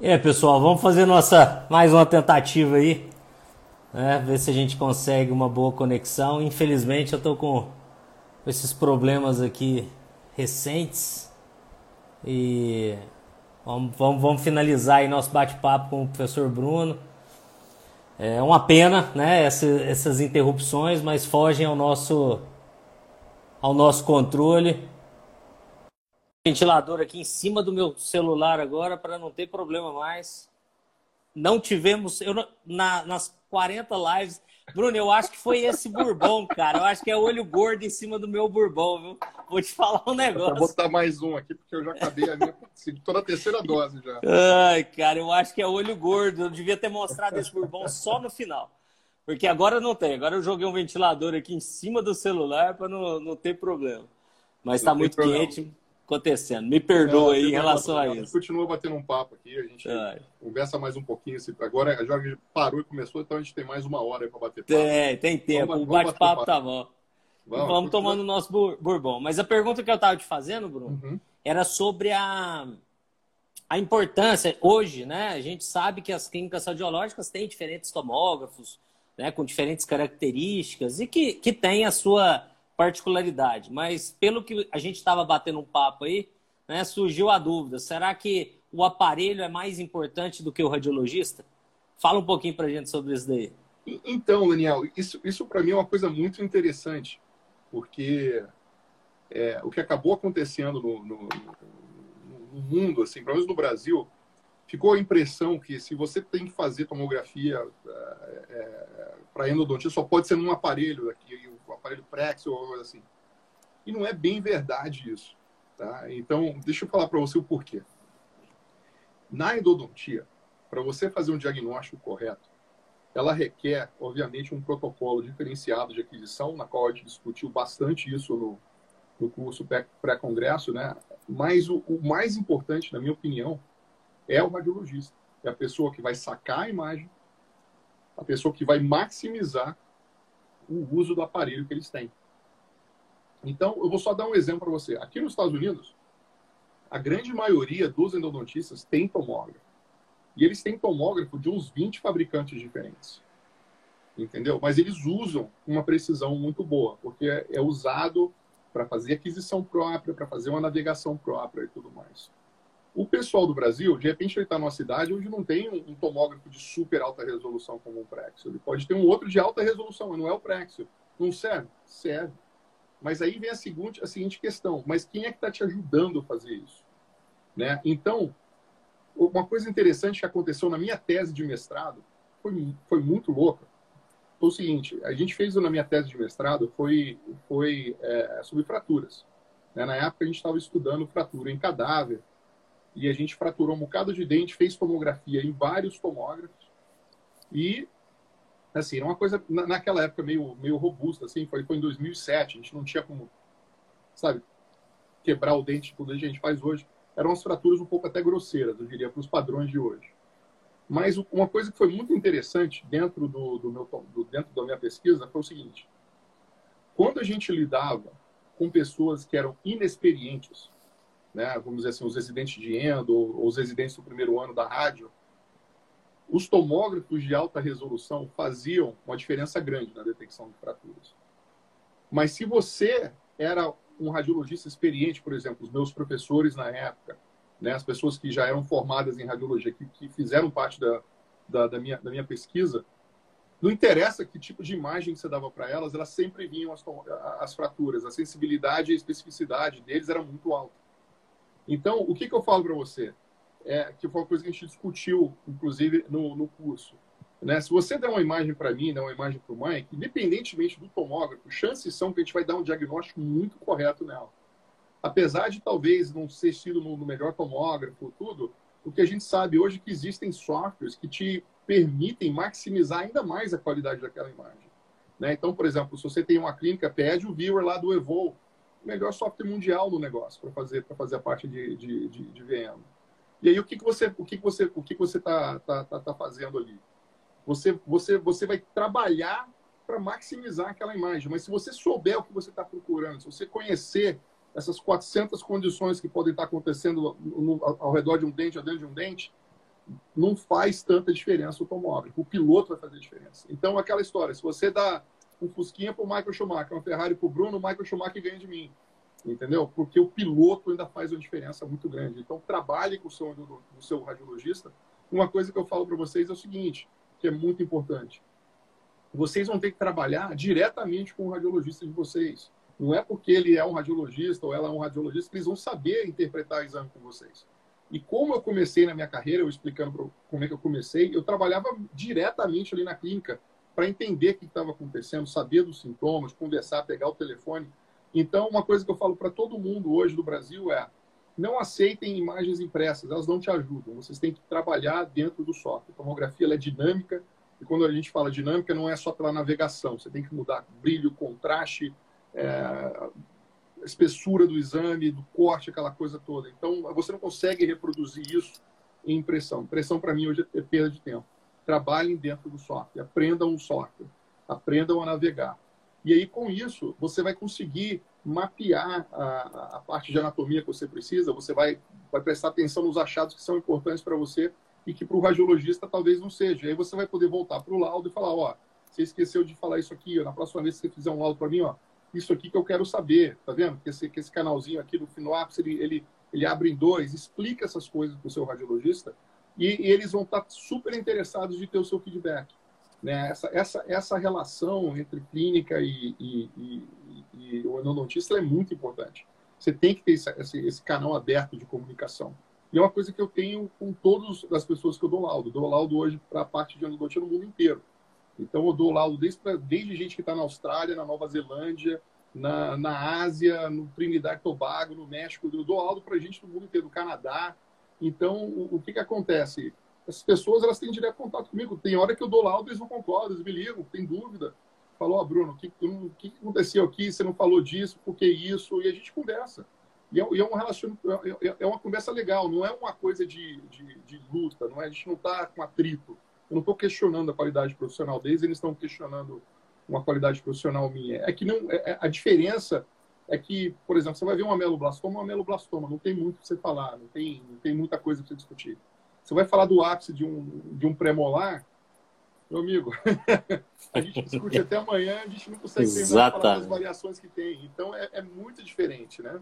E aí, pessoal, vamos fazer nossa mais uma tentativa aí, né? Ver se a gente consegue uma boa conexão. Infelizmente, eu tô com esses problemas aqui recentes e vamos, vamos, vamos finalizar aí nosso bate-papo com o professor Bruno. É uma pena, né? Essa, essas interrupções, mas fogem ao nosso ao nosso controle ventilador aqui em cima do meu celular agora para não ter problema mais. Não tivemos, eu na, nas 40 lives, Bruno, eu acho que foi esse bourbon, cara. Eu acho que é olho gordo em cima do meu bourbon, viu? Vou te falar um negócio. Vou botar mais um aqui porque eu já acabei a minha, toda a terceira dose já. Ai, cara, eu acho que é olho gordo. Eu devia ter mostrado esse bourbon só no final. Porque agora não tem. Agora eu joguei um ventilador aqui em cima do celular para não, não ter problema. Mas está muito problema. quente acontecendo. Me perdoa aí em relação a isso. A gente continua batendo um papo aqui, a gente Ai. conversa mais um pouquinho. Agora a Jorge parou e começou, então a gente tem mais uma hora para bater papo. Tem, tem tempo. Vamos, o bate-papo tá bom. Vamos, vamos tomando o nosso bourbon. Mas a pergunta que eu estava te fazendo, Bruno, uhum. era sobre a, a importância. Hoje, né, a gente sabe que as clínicas radiológicas têm diferentes tomógrafos, né, com diferentes características e que, que tem a sua particularidade. Mas pelo que a gente estava batendo um papo aí, né, surgiu a dúvida: será que o aparelho é mais importante do que o radiologista? Fala um pouquinho para a gente sobre isso daí. Então, Daniel, isso, isso para mim é uma coisa muito interessante, porque é, o que acabou acontecendo no, no, no, mundo, assim, pelo menos no Brasil, ficou a impressão que se você tem que fazer tomografia é, é, para endodontia, só pode ser num aparelho aqui, aparelho Prex ou assim. E não é bem verdade isso. Tá? Então, deixa eu falar para você o porquê. Na endodontia, para você fazer um diagnóstico correto, ela requer, obviamente, um protocolo diferenciado de aquisição, na qual a gente discutiu bastante isso no, no curso pré-congresso, né? Mas o, o, mais importante, na minha opinião, é o radiologista. É a pessoa que vai sacar a imagem, a pessoa que vai maximizar o uso do aparelho que eles têm. Então, eu vou só dar um exemplo para você. Aqui nos Estados Unidos, a grande maioria dos endodontistas tem tomógrafo. E eles têm tomógrafo de uns 20 fabricantes diferentes. Entendeu? Mas eles usam uma precisão muito boa, porque é, é usado para fazer aquisição própria, para fazer uma navegação própria e tudo mais. O pessoal do Brasil, de repente, ele está numa cidade onde não tem um, tomógrafo de super alta resolução como o Prexio. Ele pode ter um outro de alta resolução, mas não é o Prexio. Não serve? Serve. Mas aí vem a seguinte, a seguinte questão: mas quem é que está te ajudando a fazer isso? Né? Então, uma coisa interessante que aconteceu na minha tese de mestrado foi, foi muito louca. Foi o seguinte: a gente fez na minha tese de mestrado foi, foi é, sobre fraturas. Né? Na época, a gente estava estudando fratura em cadáver e a gente fraturou um bocado de dente, fez tomografia em vários tomógrafos e assim, era uma coisa naquela época meio meio robusta assim, foi foi em 2007, a gente não tinha como sabe, quebrar o dente como a gente faz hoje. Eram umas fraturas um pouco até grosseiras, eu diria, para os padrões de hoje. Mas uma coisa que foi muito interessante dentro do, do meu do, dentro da minha pesquisa foi o seguinte: quando a gente lidava com pessoas que eram inexperientes né, vamos dizer assim, os residentes de endo ou os residentes do primeiro ano da rádio, os tomógrafos de alta resolução faziam uma diferença grande na detecção de fraturas. Mas se você era um radiologista experiente, por exemplo, os meus professores na época, né, as pessoas que já eram formadas em radiologia, que, que fizeram parte da, da, da, minha, da minha pesquisa, não interessa que tipo de imagem você dava para elas, elas sempre vinham as, as fraturas. A sensibilidade e a especificidade deles era muito alta. Então, o que, que eu falo para você? É, que foi uma coisa que a gente discutiu, inclusive, no, no curso. Né? Se você der uma imagem para mim, der uma imagem para o Mike, independentemente do tomógrafo, chances são que a gente vai dar um diagnóstico muito correto nela. Apesar de talvez não ser sido no, no melhor tomógrafo, tudo, o que a gente sabe hoje é que existem softwares que te permitem maximizar ainda mais a qualidade daquela imagem. Né? Então, por exemplo, se você tem uma clínica, pede o viewer lá do Evolve, melhor software mundial no negócio para fazer para fazer a parte de, de, de, de, VM. E aí o que, que você o que, que você o que, que você está tá, tá, tá fazendo ali? Você você você vai trabalhar para maximizar aquela imagem, mas se você souber o que você está procurando, se você conhecer essas 400 condições que podem estar acontecendo no, ao redor de um dente, ou dentro de um dente, não faz tanta diferença o tomógrafo. O piloto vai fazer diferença. Então, aquela história, se você dá um Fusquinha para o Michael Schumacher, uma Ferrari para o Bruno, o Michael Schumacher ganha de mim. Entendeu? Porque o piloto ainda faz uma diferença muito grande. Então, trabalhe com o seu, o seu radiologista. Uma coisa que eu falo para vocês é o seguinte, que é muito importante. Vocês vão ter que trabalhar diretamente com o radiologista de vocês. Não é porque ele é um radiologista ou ela é um radiologista que eles vão saber interpretar o exame com vocês. E como eu comecei na minha carreira, eu explicando como é que eu comecei, eu trabalhava diretamente ali na clínica para entender o que estava acontecendo, saber dos sintomas, conversar, pegar o telefone. Então, uma coisa que eu falo para todo mundo hoje do Brasil é: não aceitem imagens impressas, elas não te ajudam. Vocês têm que trabalhar dentro do software. A tomografia é dinâmica, e quando a gente fala dinâmica, não é só pela navegação. Você tem que mudar brilho, contraste, é, espessura do exame, do corte, aquela coisa toda. Então, você não consegue reproduzir isso em impressão. Impressão, para mim, hoje é perda de tempo. Trabalhem dentro do software, aprendam o software, aprendam a navegar. E aí, com isso, você vai conseguir mapear a, a parte de anatomia que você precisa, você vai, vai prestar atenção nos achados que são importantes para você e que para o radiologista talvez não seja. E aí você vai poder voltar para o laudo e falar, ó, você esqueceu de falar isso aqui, na próxima vez que você fizer um laudo para mim, ó, isso aqui que eu quero saber, tá vendo? Que esse, que esse canalzinho aqui do Finoaps, ele, ele, ele abre em dois, explica essas coisas para o seu radiologista e, e, eles vão estar super interessados de ter o seu feedback. Né? Essa, essa, essa relação entre clínica e, e, e, e o endodontista é muito importante. Você tem que ter esse, esse, esse canal aberto de comunicação. E é uma coisa que eu tenho com todas as pessoas que eu dou laudo. Eu dou laudo hoje para a parte de endodontia no mundo inteiro. Então, eu dou laudo desde, pra, desde gente que está na Austrália, na Nova Zelândia, na, na Ásia, no Trinidad e Tobago, no México. Eu dou laudo para gente do mundo inteiro, do Canadá. Então, o, o que, que acontece? Essas pessoas elas têm direto contato comigo. Tem hora que eu dou laudo, eles não concordam, eles me ligam, tem dúvida. Falou, oh, Bruno, o que, que aconteceu aqui? Você não falou disso, por que isso? E a gente conversa. E é, é, um relacionamento, é, é, é uma conversa legal, não é uma coisa de, de, de luta, não é, a gente não está com atrito. Eu não estou questionando a qualidade profissional deles, eles estão questionando uma qualidade profissional minha. É que não, é, é, a diferença é que, por exemplo, você vai ver um ameloblastoma, um ameloblastoma, não tem muito para você falar, não tem, não tem muita coisa para você discutir. Você vai falar do ápice de um, de um premolar, meu amigo, a gente discute até amanhã, a gente não consegue terminar falar das variações que tem. Então, é, é, muito diferente, né?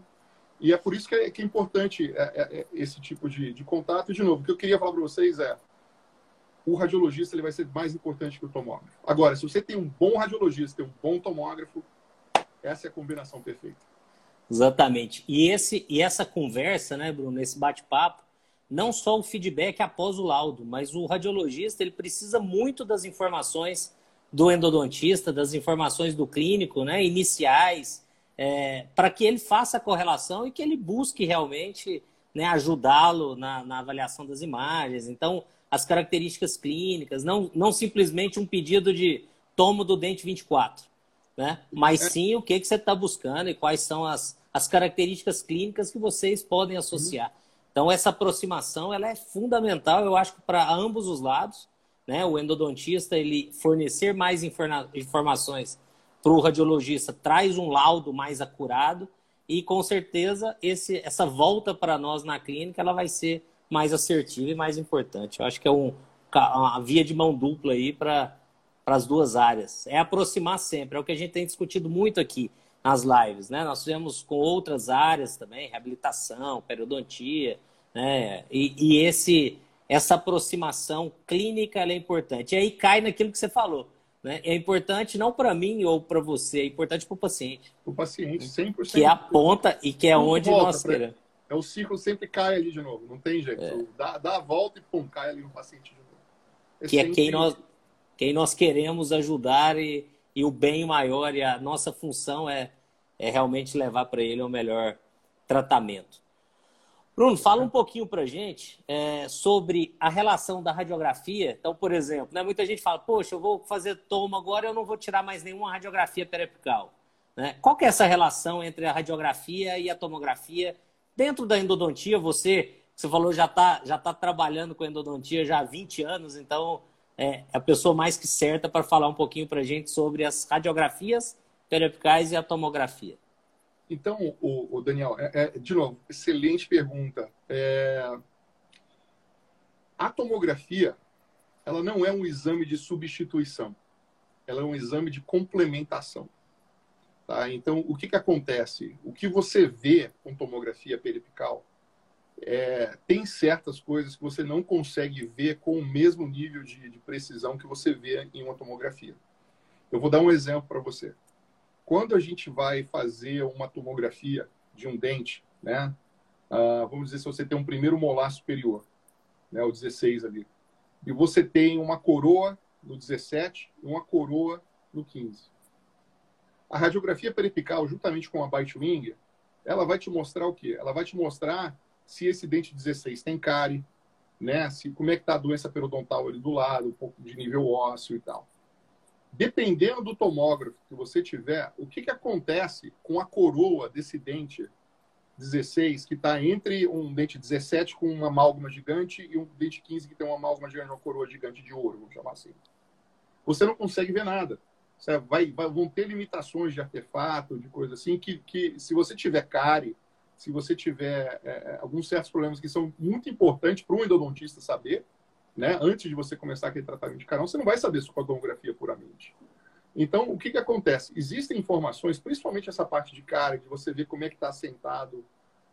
E é por isso que é, que é importante é, é, é esse tipo de, de contato. E, de novo, o que eu queria falar para vocês é o radiologista ele vai ser mais importante que o tomógrafo. Agora, se você tem um bom radiologista e um bom tomógrafo, essa é a combinação perfeita. Exatamente. E, esse, e essa conversa, né, Bruno, esse bate-papo, não só o feedback após o laudo, mas o radiologista ele precisa muito das informações do endodontista, das informações do clínico, né, iniciais, é, para que ele faça a correlação e que ele busque realmente né, ajudá-lo na, na avaliação das imagens. Então, as características clínicas, não, não simplesmente um pedido de tomo do dente 24, né? mas sim o que, que você está buscando e quais são as, as características clínicas que vocês podem associar. Então, essa aproximação ela é fundamental, eu acho, para ambos os lados. Né? O endodontista ele fornecer mais informa informações para o radiologista traz um laudo mais acurado e, com certeza, esse, essa volta para nós na clínica ela vai ser mais assertiva e mais importante. Eu acho que é um, uma via de mão dupla aí para as duas áreas. É aproximar sempre, é o que a gente tem discutido muito aqui nas lives, né? Nós fizemos com outras áreas também, reabilitação, periodontia, né? E, e esse essa aproximação clínica é importante. E aí cai naquilo que você falou. Né? É importante não para mim ou para você, é importante para o paciente. O paciente, 100%. Que é a ponta e que é onde nós queremos. É o ciclo sempre cai ali de novo, não tem jeito. É. Dá, dá a volta e pum, cai ali no paciente de novo. É que é quem nós, quem nós queremos ajudar e, e o bem maior e a nossa função é, é realmente levar para ele o melhor tratamento. Bruno, fala um pouquinho para gente é, sobre a relação da radiografia. Então, por exemplo, né, muita gente fala, poxa, eu vou fazer tomo agora, eu não vou tirar mais nenhuma radiografia periapical. Né? Qual que é essa relação entre a radiografia e a tomografia Dentro da endodontia, você, você falou, já está já tá trabalhando com endodontia já há 20 anos, então é, a pessoa mais que certa para falar um pouquinho para a gente sobre as radiografias periapicais e a tomografia. Então, o, o Daniel, é, é, de novo, excelente pergunta. É... A tomografia, ela não é um exame de substituição. Ela é um exame de complementação. Tá? Então, o que, que acontece? O que você vê com tomografia periapical é, tem certas coisas que você não consegue ver com o mesmo nível de, de precisão que você vê em uma tomografia. Eu vou dar um exemplo para você. Quando a gente vai fazer uma tomografia de um dente, né? Ah, vamos dizer se você tem um primeiro molar superior, né, o 16 ali, e você tem uma coroa no 17 e uma coroa no 15. A radiografia peripical, juntamente com a bite wing, ela vai te mostrar o quê? Ela vai te mostrar se esse dente 16 tem cárie, né? Se, como é que está a doença periodontal ali do lado, um pouco de nível ósseo e tal. Dependendo do tomógrafo que você tiver, o que, que acontece com a coroa desse dente 16, que está entre um dente 17 com uma amálgama gigante e um dente 15 que tem uma amálgama gigante, uma coroa gigante de ouro, vamos chamar assim. Você não consegue ver nada. Vai, vai, vão ter limitações de artefato, de coisa assim, que, que se você tiver cárie, se você tiver é, é, alguns certos problemas que são muito importantes para um endodontista saber, né, antes de você começar aquele tratamento de canal, você não vai saber com a tomografia puramente. Então, o que, que acontece? Existem informações, principalmente essa parte de cara, de você ver como é que está sentado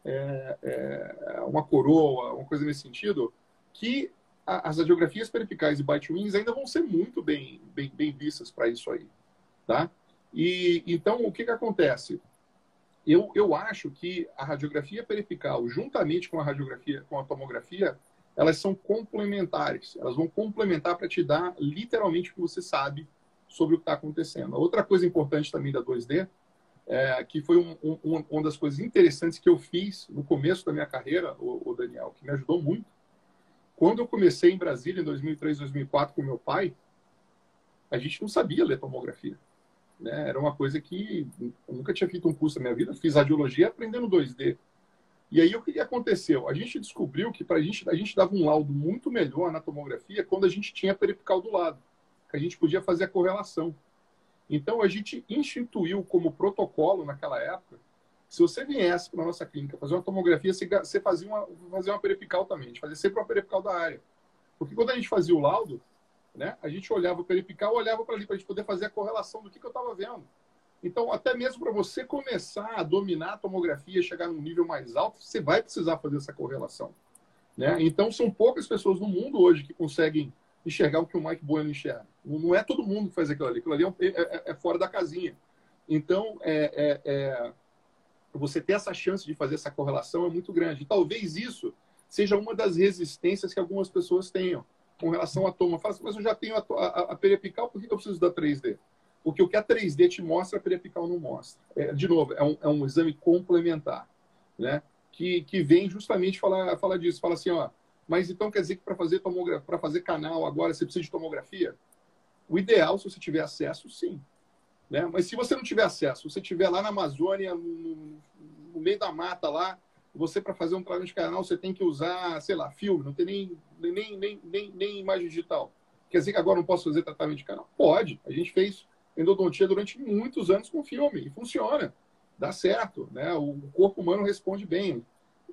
é, é, uma coroa, uma coisa nesse sentido, que a, as radiografias peripicais e bite wings ainda vão ser muito bem, bem, bem vistas para isso aí. Tá? E, então, o que, que acontece? Eu, eu acho que a radiografia peripical, juntamente com a radiografia, com a tomografia, elas são complementares. Elas vão complementar para te dar literalmente o que você sabe sobre o que está acontecendo. Outra coisa importante também da 2D, é, que foi um, um, uma das coisas interessantes que eu fiz no começo da minha carreira, o, o, Daniel, que me ajudou muito. Quando eu comecei em Brasília, em 2003, 2004, com meu pai, a gente não sabia ler tomografia. Né? Era uma coisa que eu nunca tinha feito um curso na minha vida. Fiz radiologia aprendendo 2D. E aí o que aconteceu? A gente descobriu que para a gente a gente dava um laudo muito melhor na tomografia quando a gente tinha peripical do lado a gente podia fazer a correlação. Então, a gente instituiu como protocolo naquela época, se você viesse para nossa clínica fazer uma tomografia, você fazia uma, fazer uma peripical também, a gente fazia sempre uma peripical da área. Porque quando a gente fazia o laudo, né, a gente olhava o peripical, olhava para ali, para a gente poder fazer a correlação do que, que eu estava vendo. Então, até mesmo para você começar a dominar a tomografia, chegar num nível mais alto, você vai precisar fazer essa correlação. Né? Então, são poucas pessoas no mundo hoje que conseguem enxergar o que o Mike Bueno enxerga. Não é todo mundo que faz aquilo ali. Aquilo ali é, é, é, é fora da casinha. Então, é, é, é, você ter essa chance de fazer essa correlação é muito grande. E talvez isso seja uma das resistências que algumas pessoas tenham com relação à toma. Fala assim, mas eu já tenho a, a, a periapical, por que eu preciso da 3D? Porque o que a 3D te mostra, a periapical não mostra. É, de novo, é um, é um exame complementar, né? Que, que vem justamente falar, falar disso. Fala assim, ó, mas então quer dizer que para fazer para fazer canal agora você precisa de tomografia? O ideal, se você tiver acesso, sim. Né? Mas se você não tiver acesso, você estiver lá na Amazônia, no, no meio da mata lá, você para fazer um trabalho de canal, você tem que usar, sei lá, filme, não tem nem, nem, nem, nem, nem imagem digital. Quer dizer que agora não posso fazer tratamento de canal? Pode. A gente fez endodontia durante muitos anos com filme e funciona. Dá certo, né? O corpo humano responde bem.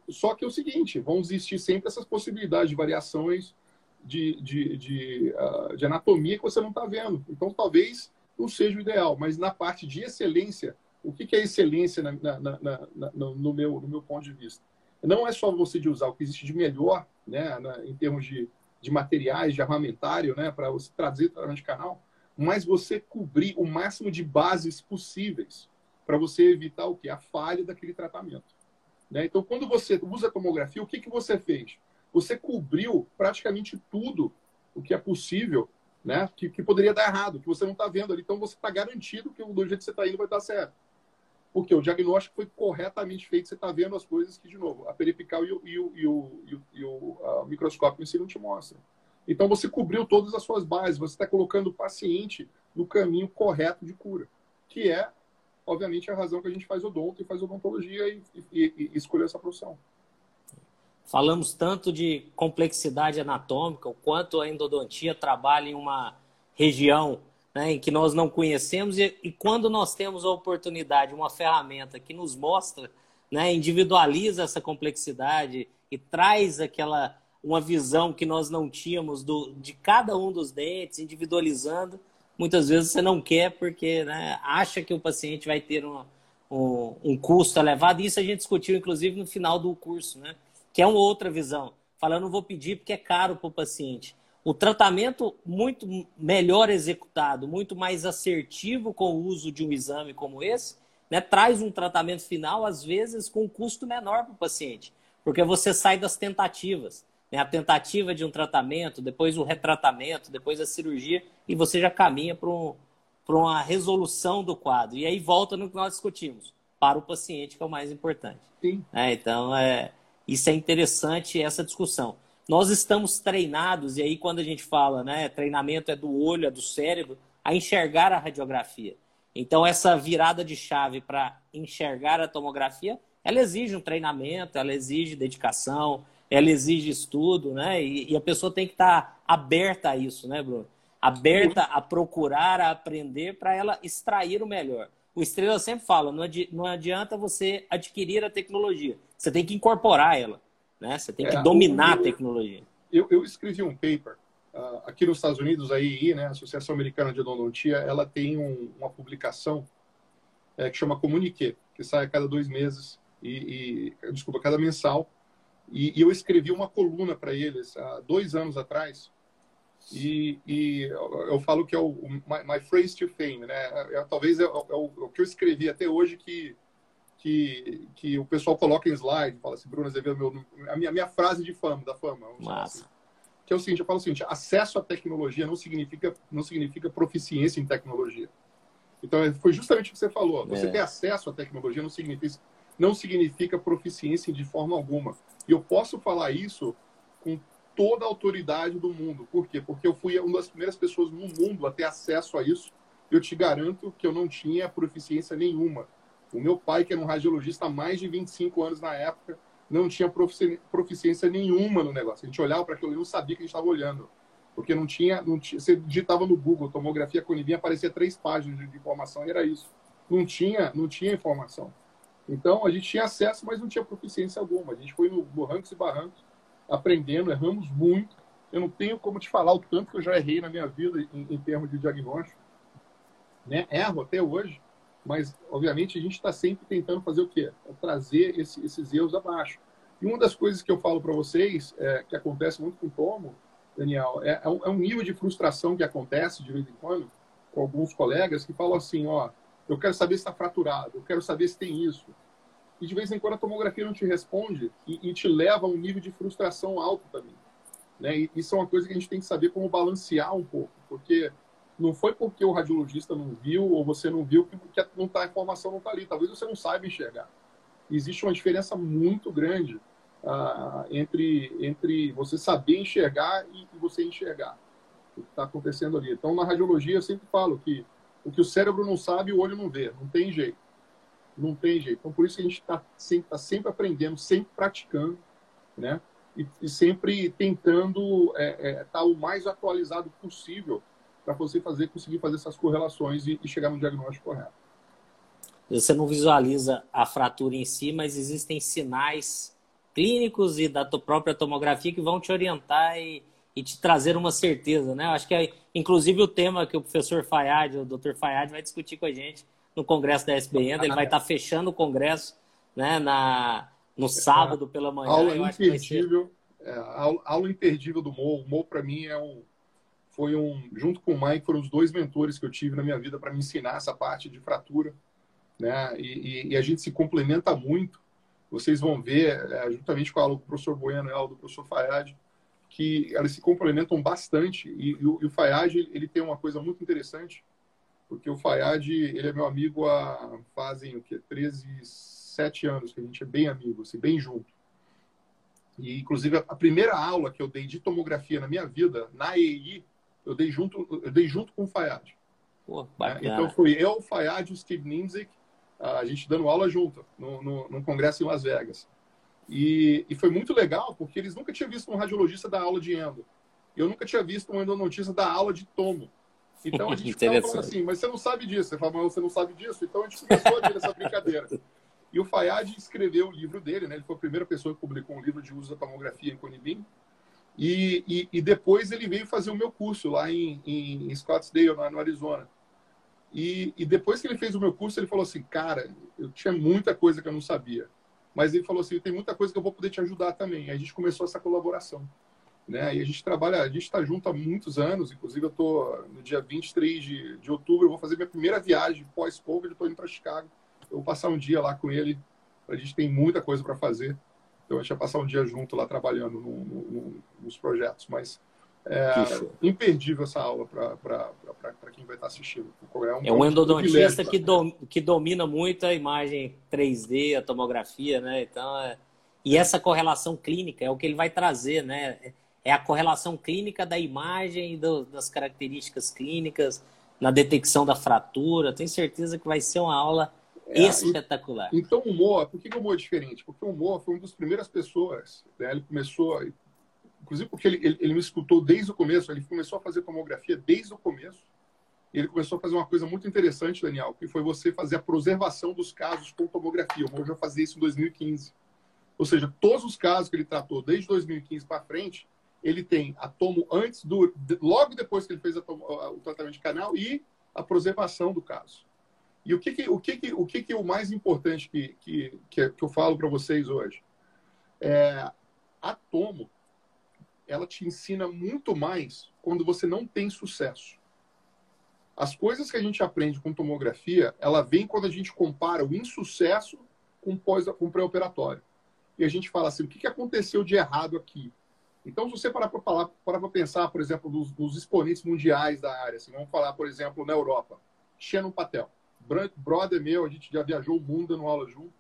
Só que é o seguinte, vão existir sempre essas possibilidades de variações de, de, de, uh, de anatomia que você não está vendo. Então, talvez não seja o ideal, mas na parte de excelência, o que, é excelência na, na, na, no, meu, no meu ponto de vista? Não é só você de usar o que existe de melhor, né, em termos de, de materiais, de armamentário, né, para você trazer para de canal, mas você cobrir o máximo de bases possíveis para você evitar o que? A falha daquele tratamento. Né? Então, quando você usa a tomografia, o que, que você fez? Você cobriu praticamente tudo o que é possível, né? que, que poderia dar errado, que você não está vendo ali. Então, você está garantido que do jeito que você está indo vai dar certo. Porque o diagnóstico foi corretamente feito, você está vendo as coisas que, de novo, a peripical e o, e o, e o, e o, microscópio em si não te mostram. Então, você cobriu todas as suas bases, você está colocando o paciente no caminho correto de cura, que é obviamente, a razão que a gente faz odonto e faz odontologia e, e, e escolher essa profissão. Falamos tanto de complexidade anatômica, o quanto a endodontia trabalha em uma região né, que nós não conhecemos e, e, quando nós temos a oportunidade, uma ferramenta que nos mostra, né, individualiza essa complexidade e traz aquela uma visão que nós não tínhamos do, de cada um dos dentes, individualizando. Muitas vezes você não quer porque né, acha que o paciente vai ter um, um, um custo elevado. Isso a gente discutiu, inclusive, no final do curso, né? que é uma outra visão. Falando, não vou pedir porque é caro para o paciente. O tratamento muito melhor executado, muito mais assertivo com o uso de um exame como esse, né, traz um tratamento final, às vezes, com um custo menor para o paciente. Porque você sai das tentativas né? a tentativa de um tratamento, depois o retratamento, depois a cirurgia, e você já caminha para um, uma resolução do quadro. E aí volta no que nós discutimos, para o paciente, que é o mais importante. Sim. É, então, é, isso é interessante, essa discussão. Nós estamos treinados, e aí quando a gente fala, né, treinamento é do olho, é do cérebro, a enxergar a radiografia. Então, essa virada de chave para enxergar a tomografia, ela exige um treinamento, ela exige dedicação, ela exige estudo, né? E, e a pessoa tem que estar tá aberta a isso, né, Bruno? Aberta a procurar, a aprender para ela extrair o melhor. O Estrela sempre fala, não, adi não adianta você adquirir a tecnologia, você tem que incorporar ela, né? Você tem que é, dominar eu, a tecnologia. Eu, eu, escrevi um paper uh, aqui nos Estados Unidos, a AEI, né, a Associação Americana de Odontia, ela tem um, uma publicação é, que chama Comunique, que sai a cada dois meses e, e desculpa, cada mensal e, e eu escrevi uma coluna para eles há dois anos atrás. E, e, eu falo que é o my, my phrase to fame, né? É, é talvez é, é, o, é, o, que eu escrevi até hoje que que, que o pessoal coloca em slide, fala assim, Bruno Azevedo, meu, a minha, minha frase de fama, da fama. Massa. Assim. Que é o seguinte, eu falo o seguinte, acesso à tecnologia não significa, não significa proficiência em tecnologia. Então, foi justamente o que você falou. Você é. ter acesso à tecnologia não significa, não significa proficiência de forma alguma. E eu posso falar isso com toda a autoridade do mundo. Por quê? Porque eu fui uma das primeiras pessoas no mundo a ter acesso a isso. Eu te garanto que eu não tinha proficiência nenhuma. O meu pai, que era um radiologista há mais de 25 anos na época, não tinha proficiência nenhuma no negócio. A gente olhava para aquilo e não sabia que a gente estava olhando. Porque não tinha, não tinha. Você digitava no Google, tomografia conivinha, aparecia três páginas de informação e era isso. Não tinha, não tinha informação. Então, a gente tinha acesso, mas não tinha proficiência alguma. A gente foi no barrancos e barrancos, aprendendo, erramos muito. Eu não tenho como te falar o tanto que eu já errei na minha vida em, em termos de diagnóstico. Né? Erro até hoje, mas, obviamente, a gente está sempre tentando fazer o quê? É trazer esse, esses erros abaixo. E uma das coisas que eu falo para vocês, é, que acontece muito com o Tomo, Daniel, é, é, um, é um nível de frustração que acontece de vez em quando com alguns colegas que falam assim, ó, eu quero saber se está fraturado, eu quero saber se tem isso. E de vez em quando a tomografia não te responde e, e te leva a um nível de frustração alto também. Né? E isso é uma coisa que a gente tem que saber como balancear um pouco, porque não foi porque o radiologista não viu ou você não viu que não tá, a informação não está ali. Talvez você não saiba enxergar. Existe uma diferença muito grande uh, entre, entre você saber enxergar e, e você enxergar o que está acontecendo ali. Então, na radiologia, eu sempre falo que o que o cérebro não sabe, o olho não vê. Não tem jeito. Não tem jeito. Então, por isso que a gente está sempre, tá sempre aprendendo, sempre praticando, né? E, e sempre tentando estar é, é, tá o mais atualizado possível para você fazer, conseguir fazer essas correlações e, e chegar no diagnóstico correto. Você não visualiza a fratura em si, mas existem sinais clínicos e da própria tomografia que vão te orientar e, e te trazer uma certeza, né? Acho que é, inclusive o tema que o professor Fayad, o Dr. Fayad, vai discutir com a gente no congresso da SBN, ele vai estar fechando o congresso, né, na no sábado pela manhã. Aula imperdível, ser... é, aula, aula, imperdível do Mo. O Mo para mim é um foi um junto com o Mike foram os dois mentores que eu tive na minha vida para me ensinar essa parte de fratura, né? E, e, e, a gente se complementa muito. Vocês vão ver, é, juntamente com a aula do professor Bueno e a aula do professor Fayad, que elas se complementam bastante e, e, o, o Fayad ele tem uma coisa muito interessante porque o Fayad ele é meu amigo há fazem o que 13 7 anos que a gente é bem amigo assim bem junto e inclusive a primeira aula que eu dei de tomografia na minha vida na EI eu dei junto eu dei junto com o Fayad Pô, né? então foi eu o Fayad e o Steve Ninzik a gente dando aula junto no, no, no congresso em Las Vegas e, e, foi muito legal, porque eles nunca tinham visto um radiologista dar aula de endo. Eu nunca tinha visto um endodontista dar aula de tomo. Então a gente ficava falando assim, mas você não sabe disso. Você fala, mas você não sabe disso? Então a gente começou a ter essa brincadeira. E o Fayad escreveu o livro dele, né? Ele foi a primeira pessoa que publicou um livro de uso da tomografia em Conibim. E, e, e, depois ele veio fazer o meu curso lá em, em, Scottsdale, no Arizona. E, e, depois que ele fez o meu curso, ele falou assim, cara, eu tinha muita coisa que eu não sabia. Mas ele falou assim, tem muita coisa que eu vou poder te ajudar também. E a gente começou essa colaboração. Né? E a gente trabalha, a gente está junto há muitos anos. Inclusive, eu estou no dia 23 de, de outubro, eu vou fazer minha primeira viagem pós-Covid, estou indo para Chicago. Eu vou passar um dia lá com ele. A gente tem muita coisa para fazer. Então, a gente vai passar um dia junto lá trabalhando no, no, nos projetos. Mas é imperdível essa aula para quem vai estar assistindo. É um, é um endodontista que, do, que domina muito a imagem 3D, a tomografia, né? Então, é... e essa correlação clínica é o que ele vai trazer, né? É a correlação clínica da imagem e do, das características clínicas na detecção da fratura. Tenho certeza que vai ser uma aula é, espetacular. Então, o Moa, por que, o Moa é diferente? Porque o Moa foi uma das primeiras pessoas, né? ele começou, inclusive porque ele, ele, ele, me escutou desde o começo, ele começou a fazer tomografia desde o começo, e ele começou a fazer uma coisa muito interessante, Daniel, que foi você fazer a preservação dos casos com tomografia. O Moa já fazia isso em 2015. Ou seja, todos os casos que ele tratou desde 2015 para frente, ele tem a tomo antes do, logo depois que ele fez tomo, o tratamento de canal e a preservação do caso. E o que, que o que, que o que, que é o mais importante que, que, que, eu falo para vocês hoje? É, a tomo, ela te ensina muito mais quando você não tem sucesso. As coisas que a gente aprende com tomografia, ela vem quando a gente compara o insucesso com pós com pré-operatório. E a gente fala assim, o que, que aconteceu de errado aqui? Então, se você parar para falar, parar para pensar, por exemplo, dos, dos, exponentes mundiais da área, assim, vamos falar, por exemplo, na Europa, Shannon Patel brother meu, a gente já viajou o mundo dando aula junto.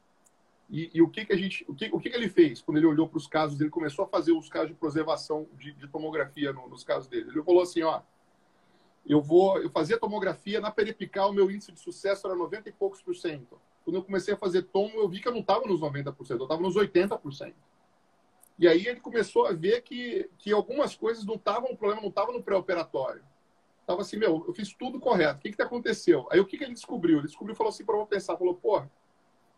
E, e, o que que a gente, o que, o que, que ele fez quando ele olhou para os casos? Ele começou a fazer os casos de preservação de, de tomografia no, nos casos dele. Ele falou assim, ó, eu vou, eu fazia tomografia na peripical, meu índice de sucesso era 90 e poucos por cento. Quando eu comecei a fazer tomo, eu vi que eu não estava nos 90%, eu estava nos 80%. E aí ele começou a ver que, que algumas coisas não estavam, o problema não estava no pré-operatório tava assim, meu, eu fiz tudo correto. O que que aconteceu? Aí o que que ele descobriu? Ele descobriu, falou assim para eu pensar, falou, porra,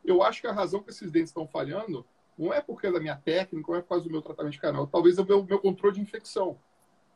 eu acho que a razão que esses dentes estão falhando não é porque da minha técnica, não é por causa do meu tratamento de canal, talvez é o meu, meu controle de infecção.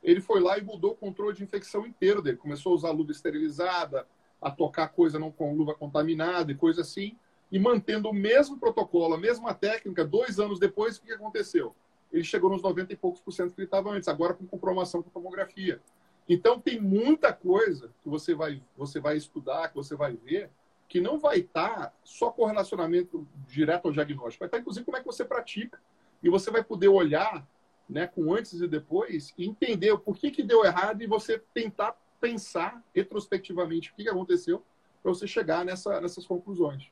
Ele foi lá e mudou o controle de infecção inteiro dele. Começou a usar luva esterilizada, a tocar coisa não com luva contaminada e coisa assim, e mantendo o mesmo protocolo, a mesma técnica, dois anos depois, o que aconteceu? Ele chegou nos 90 e poucos por cento que ele estava antes, agora com comprovação com tomografia. Então tem muita coisa que você vai, você vai estudar, que você vai ver, que não vai estar só com relacionamento direto ao diagnóstico, vai estar inclusive como é que você pratica. E você vai poder olhar né, com antes e depois e entender o porquê que deu errado e você tentar pensar retrospectivamente o que, que aconteceu para você chegar nessa, nessas conclusões.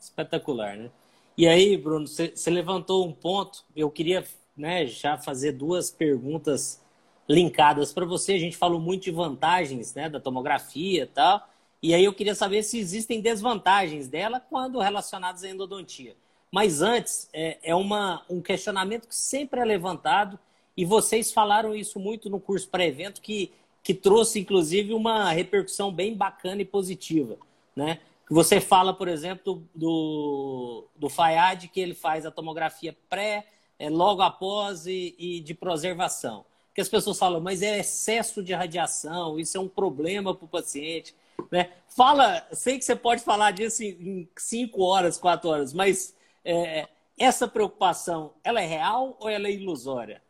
Espetacular, né? E aí, Bruno, você levantou um ponto. Eu queria né, já fazer duas perguntas linkadas para você. A gente falou muito de vantagens né, da tomografia e tal. E aí eu queria saber se existem desvantagens dela quando relacionadas à endodontia. Mas antes, é, é uma, um questionamento que sempre é levantado, e vocês falaram isso muito no curso pré-evento, que, que trouxe, inclusive, uma repercussão bem bacana e positiva. Né? Você fala, por exemplo, do, do Fayad, que ele faz a tomografia pré, é, logo após e, e de preservação que as pessoas falam, mas é excesso de radiação, isso é um problema para o paciente. Né? Fala, sei que você pode falar disso em cinco horas, quatro horas, mas é, essa preocupação, ela é real ou ela é ilusória?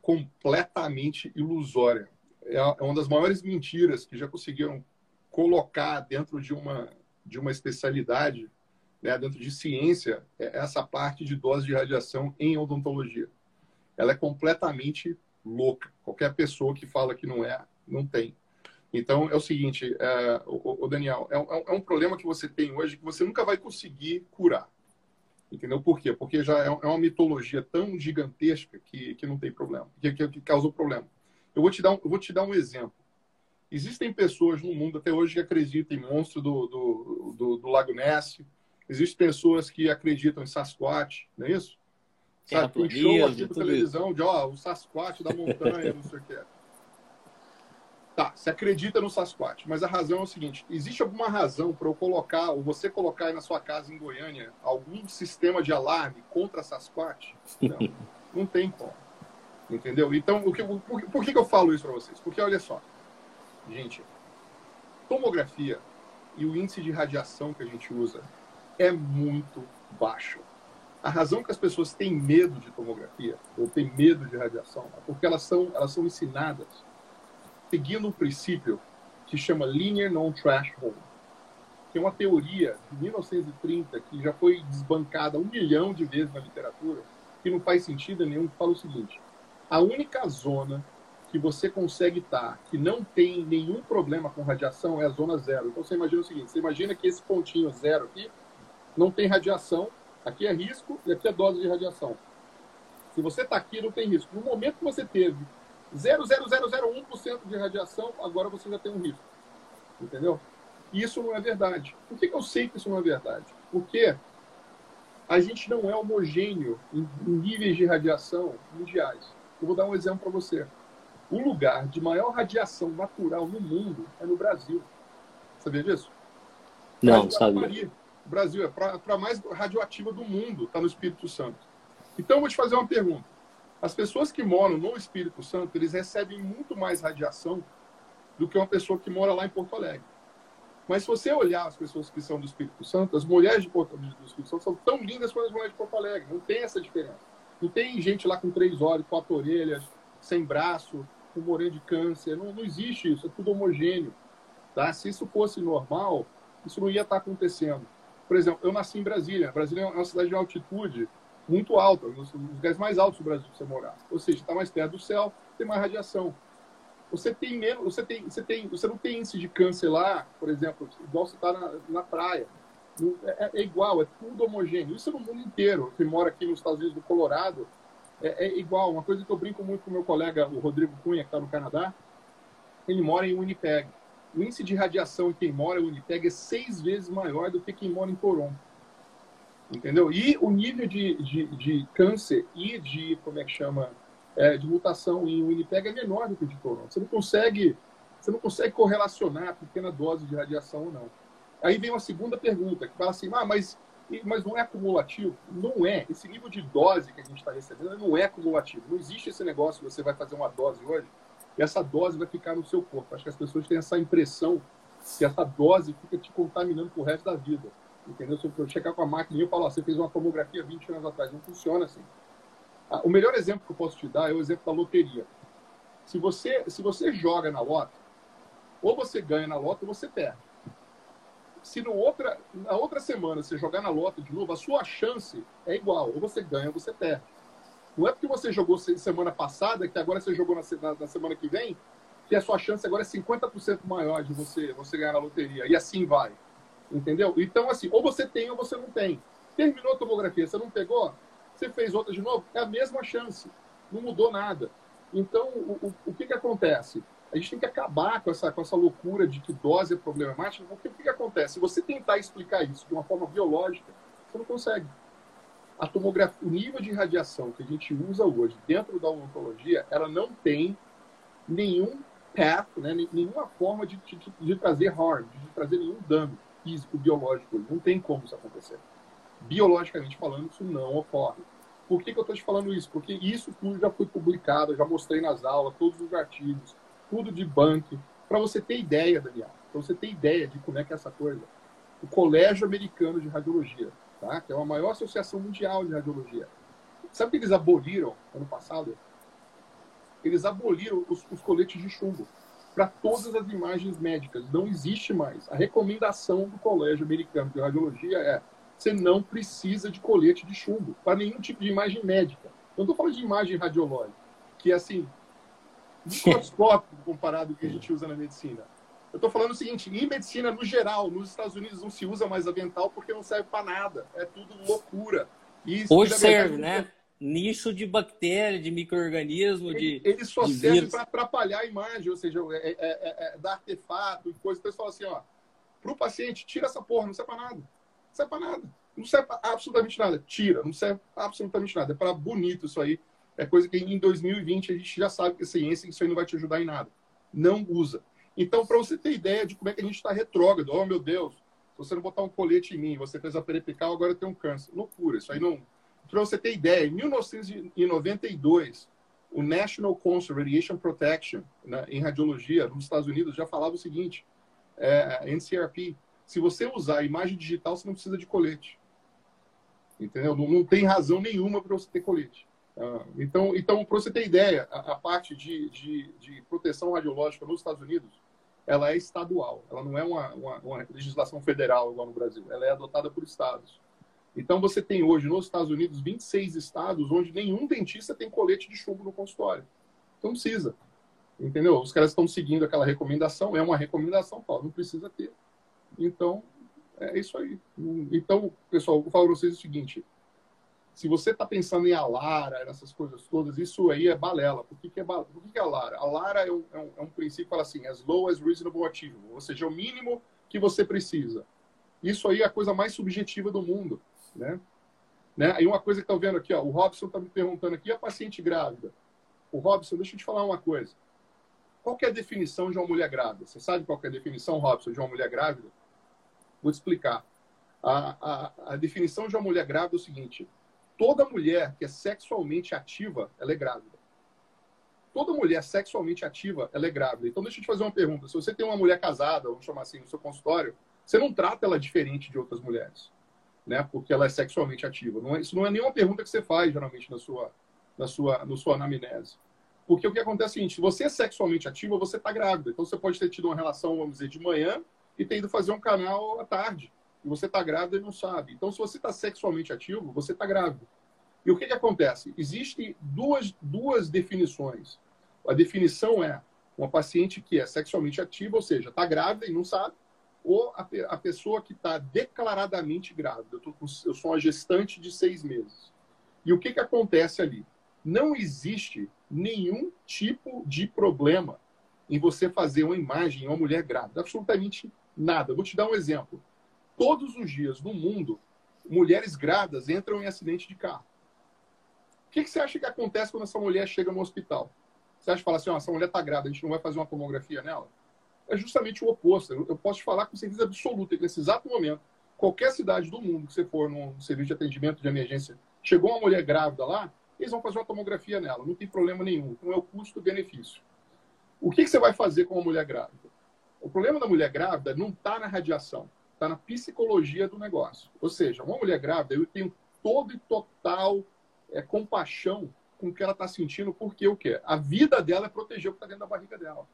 Completamente ilusória. É, é uma das maiores mentiras que já conseguiram colocar dentro de uma, de uma especialidade, né, dentro de ciência, é essa parte de dose de radiação em odontologia ela é completamente louca. Qualquer pessoa que fala que não é, não tem. Então, é o seguinte, é, o, o, Daniel, é, é, um problema que você tem hoje que você nunca vai conseguir curar. Entendeu? Por quê? Porque já é, é uma mitologia tão gigantesca que, que não tem problema, que, que, que causa o problema. Eu vou, te dar um, vou te dar um exemplo. Existem pessoas no mundo até hoje que acreditam em monstro do, do, do, do Lago Ness. Existem pessoas que acreditam em Sasquatch, não é isso? Sabe, tem show aqui televisão de ó, o Sasquatch da montanha, não sei o que. Tá, você acredita no Sasquatch, mas a razão é o seguinte: existe alguma razão para eu colocar, ou você colocar aí na sua casa em Goiânia, algum sistema de alarme contra Sasquatch? Não. Não tem como. Entendeu? Então, o que, por, por que, que eu falo isso para vocês? Porque, olha só, gente, tomografia e o índice de radiação que a gente usa é muito baixo. A razão que as pessoas têm medo de tomografia ou têm medo de radiação é porque elas são, elas são ensinadas seguindo um princípio que chama Linear Non-Threshold, que é uma teoria de 1930 que já foi desbancada um milhão de vezes na literatura, que não faz sentido nenhum, que fala o seguinte, a única zona que você consegue estar, que não tem nenhum problema com radiação, é a zona zero. Então você imagina o seguinte: você imagina que esse pontinho zero aqui não tem radiação, aqui é risco e aqui é dose de radiação. Se você está aqui, não tem risco. No momento que você teve 0,0001% de radiação, agora você já tem um risco. Entendeu? Isso não é verdade. Por que, que eu sei que isso não é verdade? Porque a gente não é homogêneo em níveis de radiação mundiais. Eu vou dar um exemplo para você. O lugar de maior radiação natural no mundo é no Brasil. Sabia disso? Não, sabia. O Brasil é para mais radioativa do mundo, está no Espírito Santo. Então, eu vou te fazer uma pergunta. As pessoas que moram no Espírito Santo, eles recebem muito mais radiação do que uma pessoa que mora lá em Porto Alegre. Mas se você olhar as pessoas que são do Espírito Santo, as mulheres de Porto, do Espírito Santo são tão lindas quanto as mulheres de Porto Alegre. Não tem essa diferença. Não tem gente lá com três olhos, quatro orelhas, sem braço, com moreno de câncer. Não, não existe isso, é tudo homogêneo. Tá? Se isso fosse normal, isso não ia estar acontecendo. Por exemplo, eu nasci em Brasília. Brasília é uma cidade de altitude muito alta, um dos lugares mais altos do Brasil para você morar. Ou seja, está mais perto do céu, tem mais radiação. Você tem menos, você tem, você tem, você não tem índice de câncer lá, por exemplo, igual você está na, na praia. É, é, igual, é tudo homogêneo. Isso é no mundo inteiro. Quem mora aqui nos Estados Unidos do Colorado é, é igual. Uma coisa que eu brinco muito com meu colega, o Rodrigo Cunha, que está no Canadá, ele mora em Winnipeg. O índice de radiação em quem mora em Winnipeg é seis vezes maior do que quem mora em Toronto. Entendeu? E o nível de, de, de câncer e de, como é que chama, é, de mutação em Winnipeg é menor do que de Toronto. Você não consegue, você não consegue correlacionar a pequena dose de radiação ou não. Aí vem uma segunda pergunta, que fala assim, ah, mas, mas não é acumulativo? Não é. Esse nível de dose que a gente está recebendo não é acumulativo. Não existe esse negócio você vai fazer uma dose hoje essa dose vai ficar no seu corpo. Acho que as pessoas têm essa impressão que essa dose fica te contaminando pro resto da vida. Entendeu? Se eu chegar com a máquina e falar, você fez uma tomografia 20 anos atrás, não funciona assim. Ah, o melhor exemplo que eu posso te dar é o exemplo da loteria. Se você, se você joga na lota, ou você ganha na lota ou você perde se no outra, na outra semana você jogar na lota de novo, a sua chance é igual. Ou você ganha ou você perde. Não é porque você jogou semana passada, que agora você jogou na, na, na semana que vem, que a sua chance agora é 50% maior de você, você ganhar na loteria. E assim vai. Entendeu? Então, assim, ou você tem ou você não tem. Terminou a tomografia, você não pegou, você fez outra de novo, é a mesma chance. Não mudou nada. Então, o, o, o que, que acontece? A gente tem que acabar com essa, com essa loucura de que dose é problemática, porque o que, que acontece? Se você tentar explicar isso de uma forma biológica, você não consegue. A tomografia, o nível de radiação que a gente usa hoje dentro da oncologia, ela não tem nenhum path, né, nenhuma forma de, de, de trazer harm, de trazer nenhum dano físico, biológico. Não tem como isso acontecer. Biologicamente falando, isso não ocorre. Por que, que eu estou te falando isso? Porque isso tudo já foi publicado, já mostrei nas aulas, todos os artigos tudo de banco, para você ter ideia, Daniel, para você ter ideia de como é que é essa coisa. O Colégio Americano de Radiologia, tá? que é a maior associação mundial de radiologia. Sabe o que eles aboliram ano passado? Eles aboliram os, os coletes de chumbo para todas as imagens médicas. Não existe mais. A recomendação do Colégio Americano de Radiologia é você não precisa de colete de chumbo para nenhum tipo de imagem médica. Eu não estou falando de imagem radiológica, que é assim, microscópico comparado com o que a gente usa na medicina. Eu estou falando o seguinte, em medicina, no geral, nos Estados Unidos não se usa mais avental porque não serve para nada. É tudo loucura. Isso, Hoje serve, né? Nicho de bactéria, de microorganismo, de. Ele só de serve para atrapalhar a imagem, ou seja, é, é, é, é dar artefato e coisa. O pessoal assim, ó, para o paciente, tira essa porra, não serve para nada. Não serve para nada. Não serve pra absolutamente nada. Tira, não serve absolutamente nada. É para bonito isso aí. É coisa que em 2020 a gente já sabe que a ciência isso aí não vai te ajudar em nada. Não usa. Então, para você ter ideia de como é que a gente está retrógrado, oh meu Deus, se você não botar um colete em mim, você fez a peripical, agora tenho um câncer. Loucura, isso aí não, para você ter ideia, em 1992, o National Council Radiation Protection, né, em radiologia, nos Estados Unidos, já falava o seguinte, é, NCRP, se você usar imagem digital, você não precisa de colete. Entendeu? Não, não tem razão nenhuma para você ter colete. Ah, então, então para você ter ideia, a, a parte de, de, de, proteção radiológica nos Estados Unidos, ela é estadual. Ela não é uma, uma, uma legislação federal igual no Brasil. Ela é adotada por estados. Então, você tem hoje nos Estados Unidos 26 estados onde nenhum dentista tem colete de chumbo no consultório. Então, precisa. Entendeu? Os caras estão seguindo aquela recomendação. É uma recomendação, Paulo, não precisa ter. Então, é isso aí. Então, pessoal, vou falar para vocês o seguinte. Se você está pensando em Alara, nessas coisas todas, isso aí é balela. Por que, que é, Por que, que é Alara? A é um, é, um, é um princípio fala assim, as low as reasonable achievable, ou seja, é o mínimo que você precisa. Isso aí é a coisa mais subjetiva do mundo. Né? Né? E uma coisa que está vendo aqui, ó, o Robson está me perguntando aqui, a paciente grávida. O Robson, deixa eu te falar uma coisa. Qual é a definição de uma mulher grávida? Você sabe qual é a definição, Robson, de uma mulher grávida? Vou te explicar. A, a, a definição de uma mulher grávida é o seguinte: toda mulher que é sexualmente ativa, ela é grávida. Toda mulher sexualmente ativa, ela é grávida. Então, deixa eu te fazer uma pergunta. Se você tem uma mulher casada, vamos chamar assim, no seu consultório, você não trata ela diferente de outras mulheres né? Porque ela é sexualmente ativa. Não é, isso não é nenhuma pergunta que você faz geralmente na sua, na sua, na sua anamnese. Porque o que acontece é o seguinte: se você é sexualmente ativa, você está grávida. Então você pode ter tido uma relação, vamos dizer, de manhã e ter ido fazer um canal à tarde. E você está grávida e não sabe. Então, se você está sexualmente ativo, você está grávida. E o que, que acontece? Existem duas, duas definições. A definição é uma paciente que é sexualmente ativa, ou seja, está grávida e não sabe, ou a, a pessoa que está declaradamente grávida. Eu, tô com, eu sou uma gestante de seis meses. E o que, que acontece ali? Não existe nenhum tipo de problema em você fazer uma imagem em uma mulher grávida. Absolutamente nada. Vou te dar um exemplo. Todos os dias no mundo, mulheres grávidas entram em acidente de carro. O que, que você acha que acontece quando essa mulher chega no hospital? Você acha que fala assim, oh, essa mulher está grávida, a gente não vai fazer uma tomografia nela? é justamente o oposto. Eu posso te falar com certeza absoluta que nesse exato momento, qualquer cidade do mundo que você for num serviço de atendimento de emergência, chegou uma mulher grávida lá, eles vão fazer uma tomografia nela, não tem problema nenhum. Então é o custo-benefício. O que, que você vai fazer com uma mulher grávida? O problema da mulher grávida não está na radiação, está na psicologia do negócio. Ou seja, uma mulher grávida, eu tenho todo e total é, compaixão com o que ela está sentindo, porque o quê? A vida dela é proteger o que está dentro da barriga dela.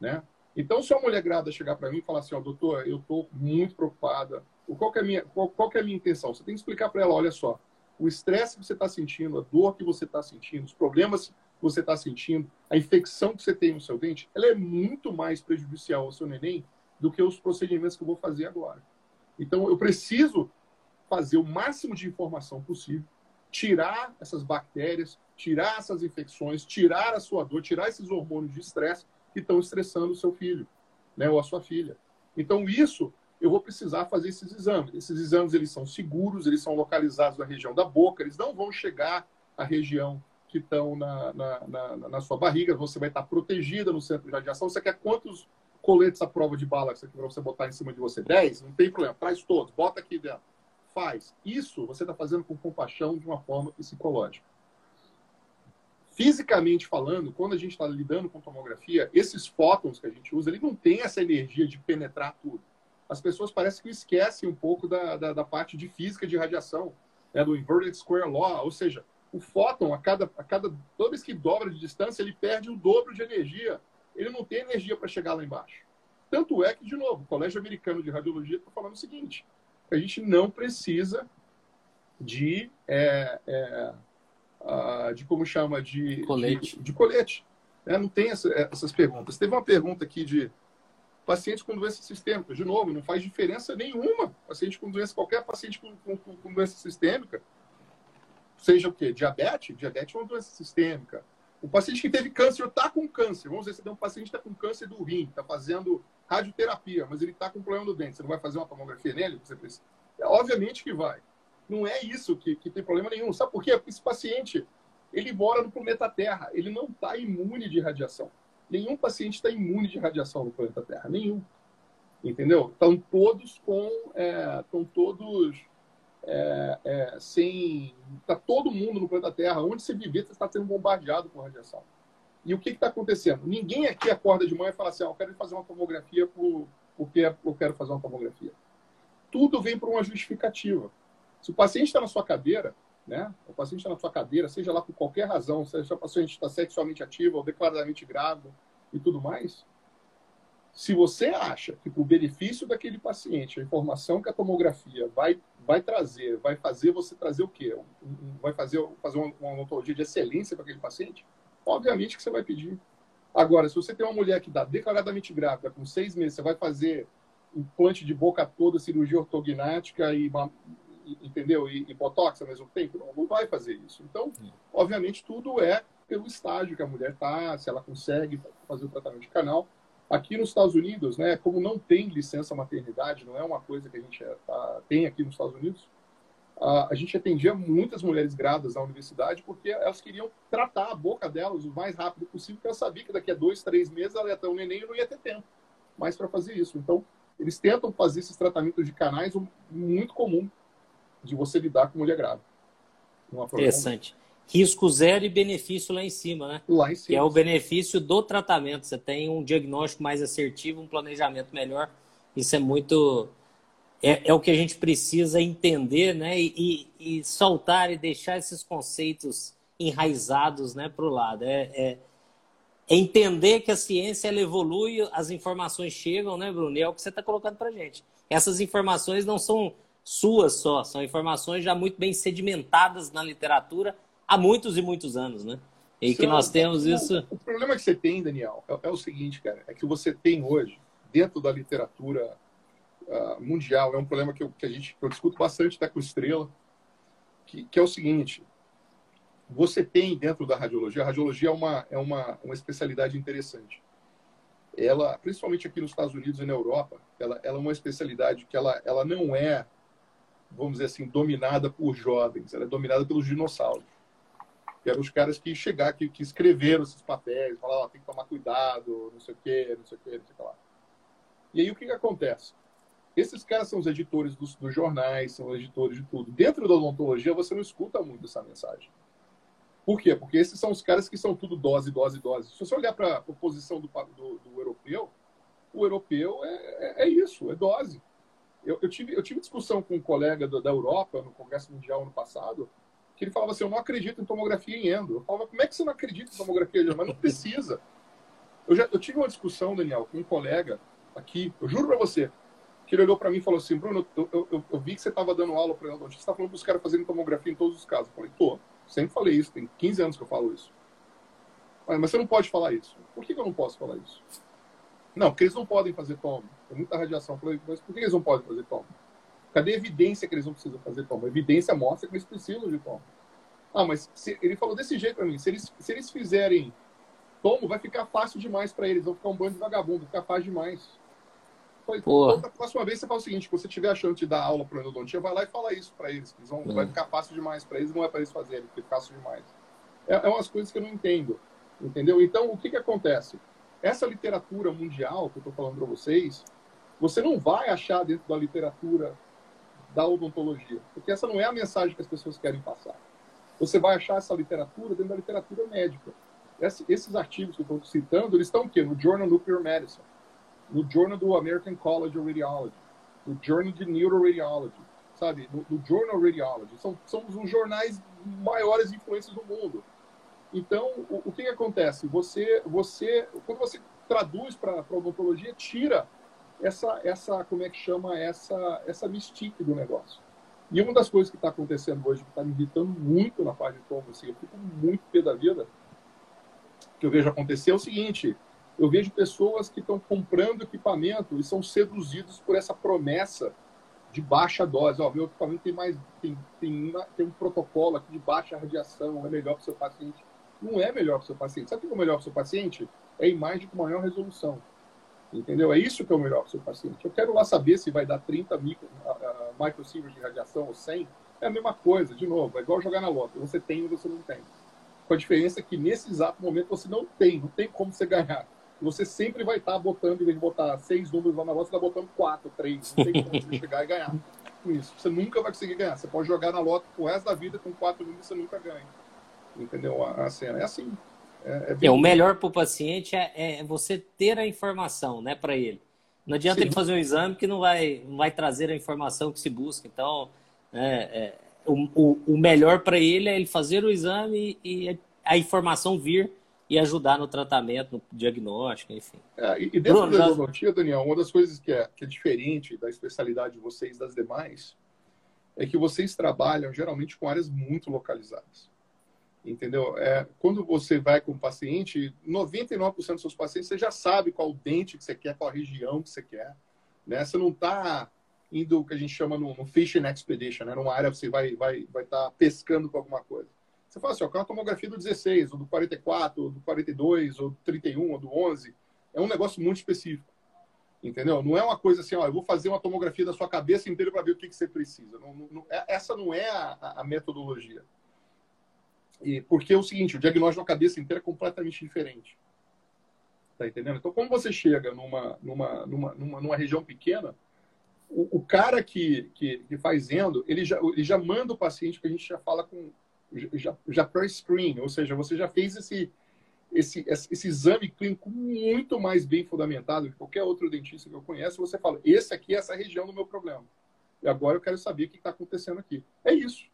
Né? Então, se uma mulher grávida chegar para mim e falar assim, ó, oh, doutor, eu estou muito preocupada, qual, é a minha, qual, qual é a minha intenção? Você tem que explicar para ela, olha só, o estresse que você está sentindo, a dor que você está sentindo, os problemas que você está sentindo, a infecção que você tem no seu dente, ela é muito mais prejudicial ao seu neném do que os procedimentos que eu vou fazer agora. Então, eu preciso fazer o máximo de informação possível, tirar essas bactérias, tirar essas infecções, tirar a sua dor, tirar esses hormônios de estresse que estão estressando o seu filho, né, ou a sua filha. Então, isso eu vou precisar fazer esses exames. Esses exames eles são seguros, eles são localizados na região da boca, eles não vão chegar à região que estão na, na, na, na sua barriga, você vai estar protegida no centro de radiação. Você quer quantos coletes à prova de bala que você botar em cima de você? 10? Não tem problema, traz todos, bota aqui dentro. Faz. Isso você está fazendo com compaixão de uma forma psicológica fisicamente falando, quando a gente está lidando com tomografia, esses fótons que a gente usa, ele não tem essa energia de penetrar tudo. As pessoas parecem que esquecem um pouco da, da, da parte de física de radiação, né, do inverted square law, ou seja, o fóton, a cada, a cada toda vez que dobra de distância, ele perde o dobro de energia. Ele não tem energia para chegar lá embaixo. Tanto é que, de novo, o Colégio Americano de Radiologia está falando o seguinte: a gente não precisa de é, é, de como chama, de colete. De, de colete. É, não tem essa, essas perguntas. Teve uma pergunta aqui de pacientes com doença sistêmica. De novo, não faz diferença nenhuma. Paciente com doença, qualquer paciente com, com, com doença sistêmica, seja o quê? Diabetes? Diabetes é uma doença sistêmica. O paciente que teve câncer está com câncer. Vamos dizer, você tem um paciente que está com câncer do rim, está fazendo radioterapia, mas ele está com problema do dente. Você não vai fazer uma tomografia nele? Você precisa? É, obviamente que vai. Não é isso que, que tem problema nenhum. Sabe por quê? Porque esse paciente, ele mora no planeta Terra. Ele não está imune de radiação. Nenhum paciente está imune de radiação no planeta Terra. Nenhum. Entendeu? Estão todos com... É, estão todos é, é, sem. Está todo mundo no planeta Terra, onde você viver, você está sendo bombardeado por radiação. E o que está acontecendo? Ninguém aqui acorda de manhã e fala assim: ah, eu quero fazer uma tomografia por, porque eu quero fazer uma tomografia. Tudo vem por uma justificativa. Se o paciente está na sua cadeira, né? O paciente está na sua cadeira, seja lá por qualquer razão, seja o paciente está sexualmente ativo ou declaradamente grávida e tudo mais, se você acha que, por benefício daquele paciente, a informação que a tomografia vai, vai trazer, vai fazer você trazer o quê? Vai fazer, fazer uma, uma odontologia de excelência para aquele paciente? Obviamente que você vai pedir. Agora, se você tem uma mulher que dá declaradamente grávida, com seis meses, você vai fazer implante de boca toda, cirurgia ortognática e, entendeu? E, e botox ao mesmo tempo? Não, não vai fazer isso. Então, obviamente, tudo é pelo estágio que a mulher está, se ela consegue fazer o tratamento de canal. Aqui nos Estados Unidos, né, como não tem licença maternidade, não é uma coisa que a gente é, tá, tem aqui nos Estados Unidos, a, a gente atendia muitas mulheres grávidas na universidade porque elas queriam tratar a boca delas o mais rápido possível, porque elas sabiam que daqui a dois, três meses ela ia ter um neném e não ia ter tempo mais para fazer isso. Então, eles tentam fazer esses tratamentos de canais muito comum de você lidar com mulher grávida. Interessante risco zero e benefício lá em cima, né? Lá em cima. Que é o benefício do tratamento. Você tem um diagnóstico mais assertivo, um planejamento melhor. Isso é muito. É, é o que a gente precisa entender, né? E, e, e soltar e deixar esses conceitos enraizados né, para o lado. É, é, é, entender que a ciência ela evolui, as informações chegam, né, Bruno? E é o que você está colocando para gente. Essas informações não são suas só, são informações já muito bem sedimentadas na literatura há muitos e muitos anos, né? E que nós temos isso. O problema que você tem, Daniel, é, é, o seguinte, cara, é que você tem hoje, dentro da literatura uh, mundial, é um problema que, eu, que a gente que eu discuto bastante até com Estrela, que, que é o seguinte: você tem dentro da radiologia, a radiologia é uma, é uma, uma especialidade interessante. Ela, principalmente aqui nos Estados Unidos e na Europa, ela, ela é uma especialidade que ela, ela não é, vamos dizer assim, dominada por jovens, ela é dominada pelos dinossauros que eram os caras que chegaram, que, que escreveram esses papéis, falaram, oh, tem que tomar cuidado, não sei o quê, não sei o quê, não sei o que lá. E aí o que, que acontece? Esses caras são os editores dos, dos, jornais, são os editores de tudo. Dentro da odontologia, você não escuta muito essa mensagem. Por quê? Porque esses são os caras que são tudo dose, dose, dose. Se você olhar para a posição do, do, do, europeu, o europeu é, é, é isso, é dose. Eu, eu, tive, eu tive discussão com um colega da, da Europa no Congresso Mundial ano passado, que ele falava assim, eu não acredito em tomografia em endo. Eu falava, como é que você não acredita em tomografia endo? Mas não precisa. Eu, já, eu tive uma discussão, Daniel, com um colega aqui, eu juro para você, que ele olhou para mim e falou assim, Bruno, eu, eu, eu vi que você estava dando aula para onde você está falando para caras fazerem tomografia em todos os casos. Eu falei, tô, sempre falei isso, tem 15 anos que eu falo isso. Mas, mas você não pode falar isso. Por que, que eu não posso falar isso? Não, porque eles não podem fazer tomo. Tem muita radiação. Eu falei, mas por que eles não podem fazer tomo? Cadê a evidência que eles não precisam fazer tomo? A evidência mostra que eles precisam de tomo. Ah, mas se, ele falou desse jeito para mim: se eles, se eles fizerem tomo, vai ficar fácil demais para eles. Vão ficar um bando de vagabundo, vai ficar fácil demais. Falei, então, da próxima vez você fala o seguinte: se você tiver a chance de dar aula para endodontia, vai lá e fala isso para eles. eles vão, Vai ficar fácil demais para eles, não é para eles fazerem, porque é fácil demais. É, é umas coisas que eu não entendo. Entendeu? Então, o que, que acontece? Essa literatura mundial que eu estou falando para vocês, você não vai achar dentro da literatura da odontologia. Porque essa não é a mensagem que as pessoas querem passar. Você vai achar essa literatura dentro da literatura médica. esses artigos que eu estou citando, eles estão o quê? No Journal Nuclear Medicine, no Journal do American College of Radiology, no Journal de Neuroradiology, sabe? No, no Journal Radiology. São, são os jornais maiores influências do mundo. Então, o, o que, que, acontece? Você, você, quando você traduz para a odontologia, tira essa, essa, como é que chama, essa, essa mystique do negócio. E uma das coisas que está acontecendo hoje, que está me irritando muito na parte de como, assim, eu fico muito pé da vida, que eu vejo acontecer é o seguinte, eu vejo pessoas que estão comprando equipamento e são seduzidos por essa promessa de baixa dose. Ó, meu equipamento tem mais tem, tem, uma, tem um protocolo aqui de baixa radiação, é melhor para o seu paciente. Não é melhor para o seu paciente. Sabe o que é melhor para o seu paciente? É imagem com maior resolução. Entendeu? É isso que é o melhor para o seu paciente. Eu quero lá saber se vai dar 30 micro, uh, de radiação ou 100. É a mesma coisa, de novo, é igual jogar na loto. Você tem ou você não tem. Com a diferença que nesse exato momento você não tem, não tem como você ganhar. Você sempre vai estar botando, em vez de botar seis números lá na loto, você está botando quatro, três. Não tem como você chegar e ganhar. com isso. Você nunca vai conseguir ganhar. Você pode jogar na loto o resto da vida com quatro números você nunca ganha. Entendeu? A, a cena é assim. É, é, é o melhor para o paciente é, é, você ter a informação, né, para ele. Não adianta Sim. ele fazer um exame que não vai, não vai trazer a informação que se busca. Então, é, é o, o, o, melhor para ele é ele fazer o exame e a informação vir e ajudar no tratamento, no diagnóstico, enfim. É, e dentro Bruno, da endodontia, Daniel, uma das coisas que é, que é diferente da especialidade de vocês das demais é que vocês trabalham geralmente com áreas muito localizadas. Entendeu? É, quando você vai com o paciente, 99% dos seus pacientes você já sabe qual o dente que você quer, qual a região que você quer. Né? Você não está indo o que a gente chama no, no fishing expedition, né? numa área que você vai estar vai, vai tá pescando com alguma coisa. Você fala assim, ó, uma tomografia do 16, ou do 44, ou do 42, ou do 31, ou do 11. É um negócio muito específico. Entendeu? Não é uma coisa assim, ó, eu vou fazer uma tomografia da sua cabeça inteira para ver o que, que você precisa. Não, não, é, essa não é a, a metodologia. E porque é o seguinte, o diagnóstico da cabeça inteira é completamente diferente. Tá entendendo? Então, como você chega numa, numa, numa, numa, numa região pequena, o, o cara que, que, que, faz endo, ele já, ele já manda o paciente que a gente já fala com. Já, já pré-screen, ou seja, você já fez esse, esse, esse exame clínico muito mais bem fundamentado que qualquer outro dentista que eu conheço. Você fala: esse aqui é essa região do meu problema. E agora eu quero saber o que está acontecendo aqui. É isso.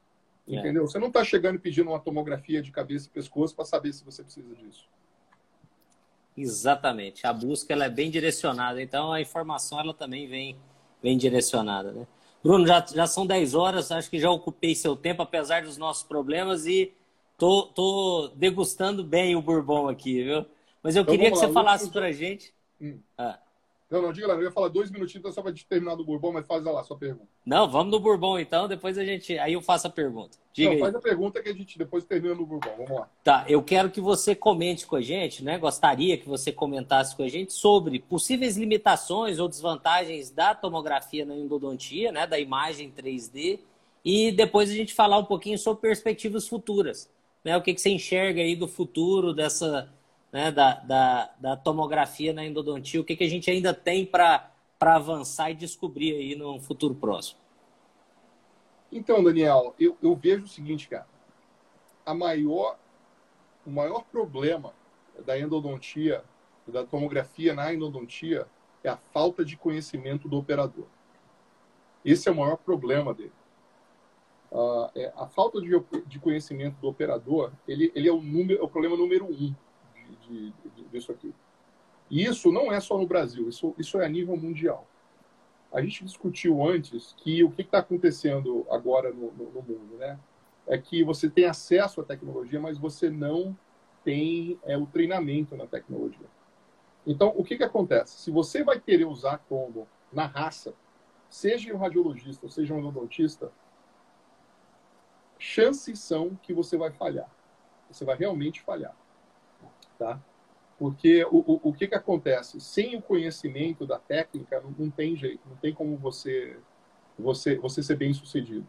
É. Entendeu? Você não está chegando e pedindo uma tomografia de cabeça e pescoço para saber se você precisa disso. Exatamente. A busca ela é bem direcionada. Então a informação ela também vem, vem direcionada. Né? Bruno, já, já são 10 horas. Acho que já ocupei seu tempo, apesar dos nossos problemas. E tô, tô degustando bem o bourbon aqui, viu? Mas eu então, queria que você falasse para a gente. Hum. Ah. Não, não, diga lá, eu ia falar dois minutinhos então só para terminar do Bourbon, mas faz lá a sua pergunta. Não, vamos no Bourbon então, depois a gente. Aí eu faço a pergunta. Diga não, faz a pergunta que a gente depois termina no Bourbon. Vamos lá. Tá, eu quero que você comente com a gente, né? Gostaria que você comentasse com a gente sobre possíveis limitações ou desvantagens da tomografia na endodontia, né? Da imagem 3D. E depois a gente falar um pouquinho sobre perspectivas futuras. Né? O que, que você enxerga aí do futuro dessa né, da, da, da, tomografia na endodontia, o que, que a gente ainda tem para avançar e descobrir aí no futuro próximo? Então, Daniel, eu, eu vejo o seguinte, cara. A maior, o maior problema da endodontia, da tomografia na endodontia, é a falta de conhecimento do operador. Esse é o maior problema dele. Uh, é, a falta de, de, conhecimento do operador, ele, ele é, o número, é o problema número um de, de, disso aqui. E isso não é só no Brasil, isso, isso é a nível mundial. A gente discutiu antes que o que está acontecendo agora no, no, no, mundo, né? É que você tem acesso à tecnologia, mas você não tem é, o treinamento na tecnologia. Então, o que, que acontece? Se você vai querer usar combo na raça, seja um radiologista, seja um odontista, chances são que você vai falhar. Você vai realmente falhar tá? Porque o, o, o que, que acontece? Sem o conhecimento da técnica, não, não tem jeito, não tem como você, você, você ser bem sucedido.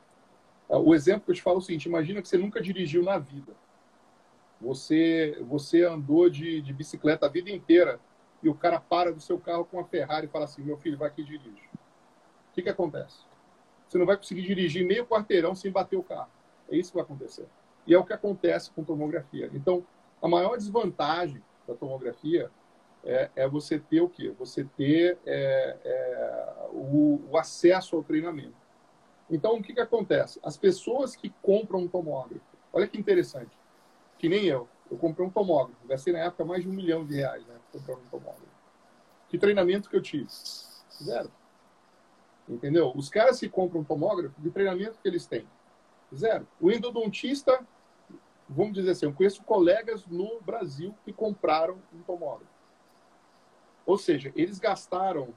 Ah, o exemplo que eu te falo é o seguinte: imagina que você nunca dirigiu na vida. Você, você andou de, de bicicleta a vida inteira e o cara para do seu carro com a Ferrari e fala assim: meu filho, vai aqui e dirige. O que, que acontece? Você não vai conseguir dirigir meio quarteirão sem bater o carro. É isso que vai acontecer. E é o que acontece com tomografia. Então, a maior desvantagem da tomografia é, é você ter o quê? Você ter é, é, o, o, acesso ao treinamento. Então, o que, que acontece? As pessoas que compram um tomógrafo, olha que interessante, que nem eu, eu comprei um tomógrafo, gastei na época mais de um milhão de reais né, comprando um tomógrafo. Que treinamento que eu tive? Zero. Entendeu? Os caras que compram um tomógrafo, que treinamento que eles têm? Zero. O endodontista vamos dizer assim, eu conheço colegas no Brasil que compraram um tomógrafo. Ou seja, eles gastaram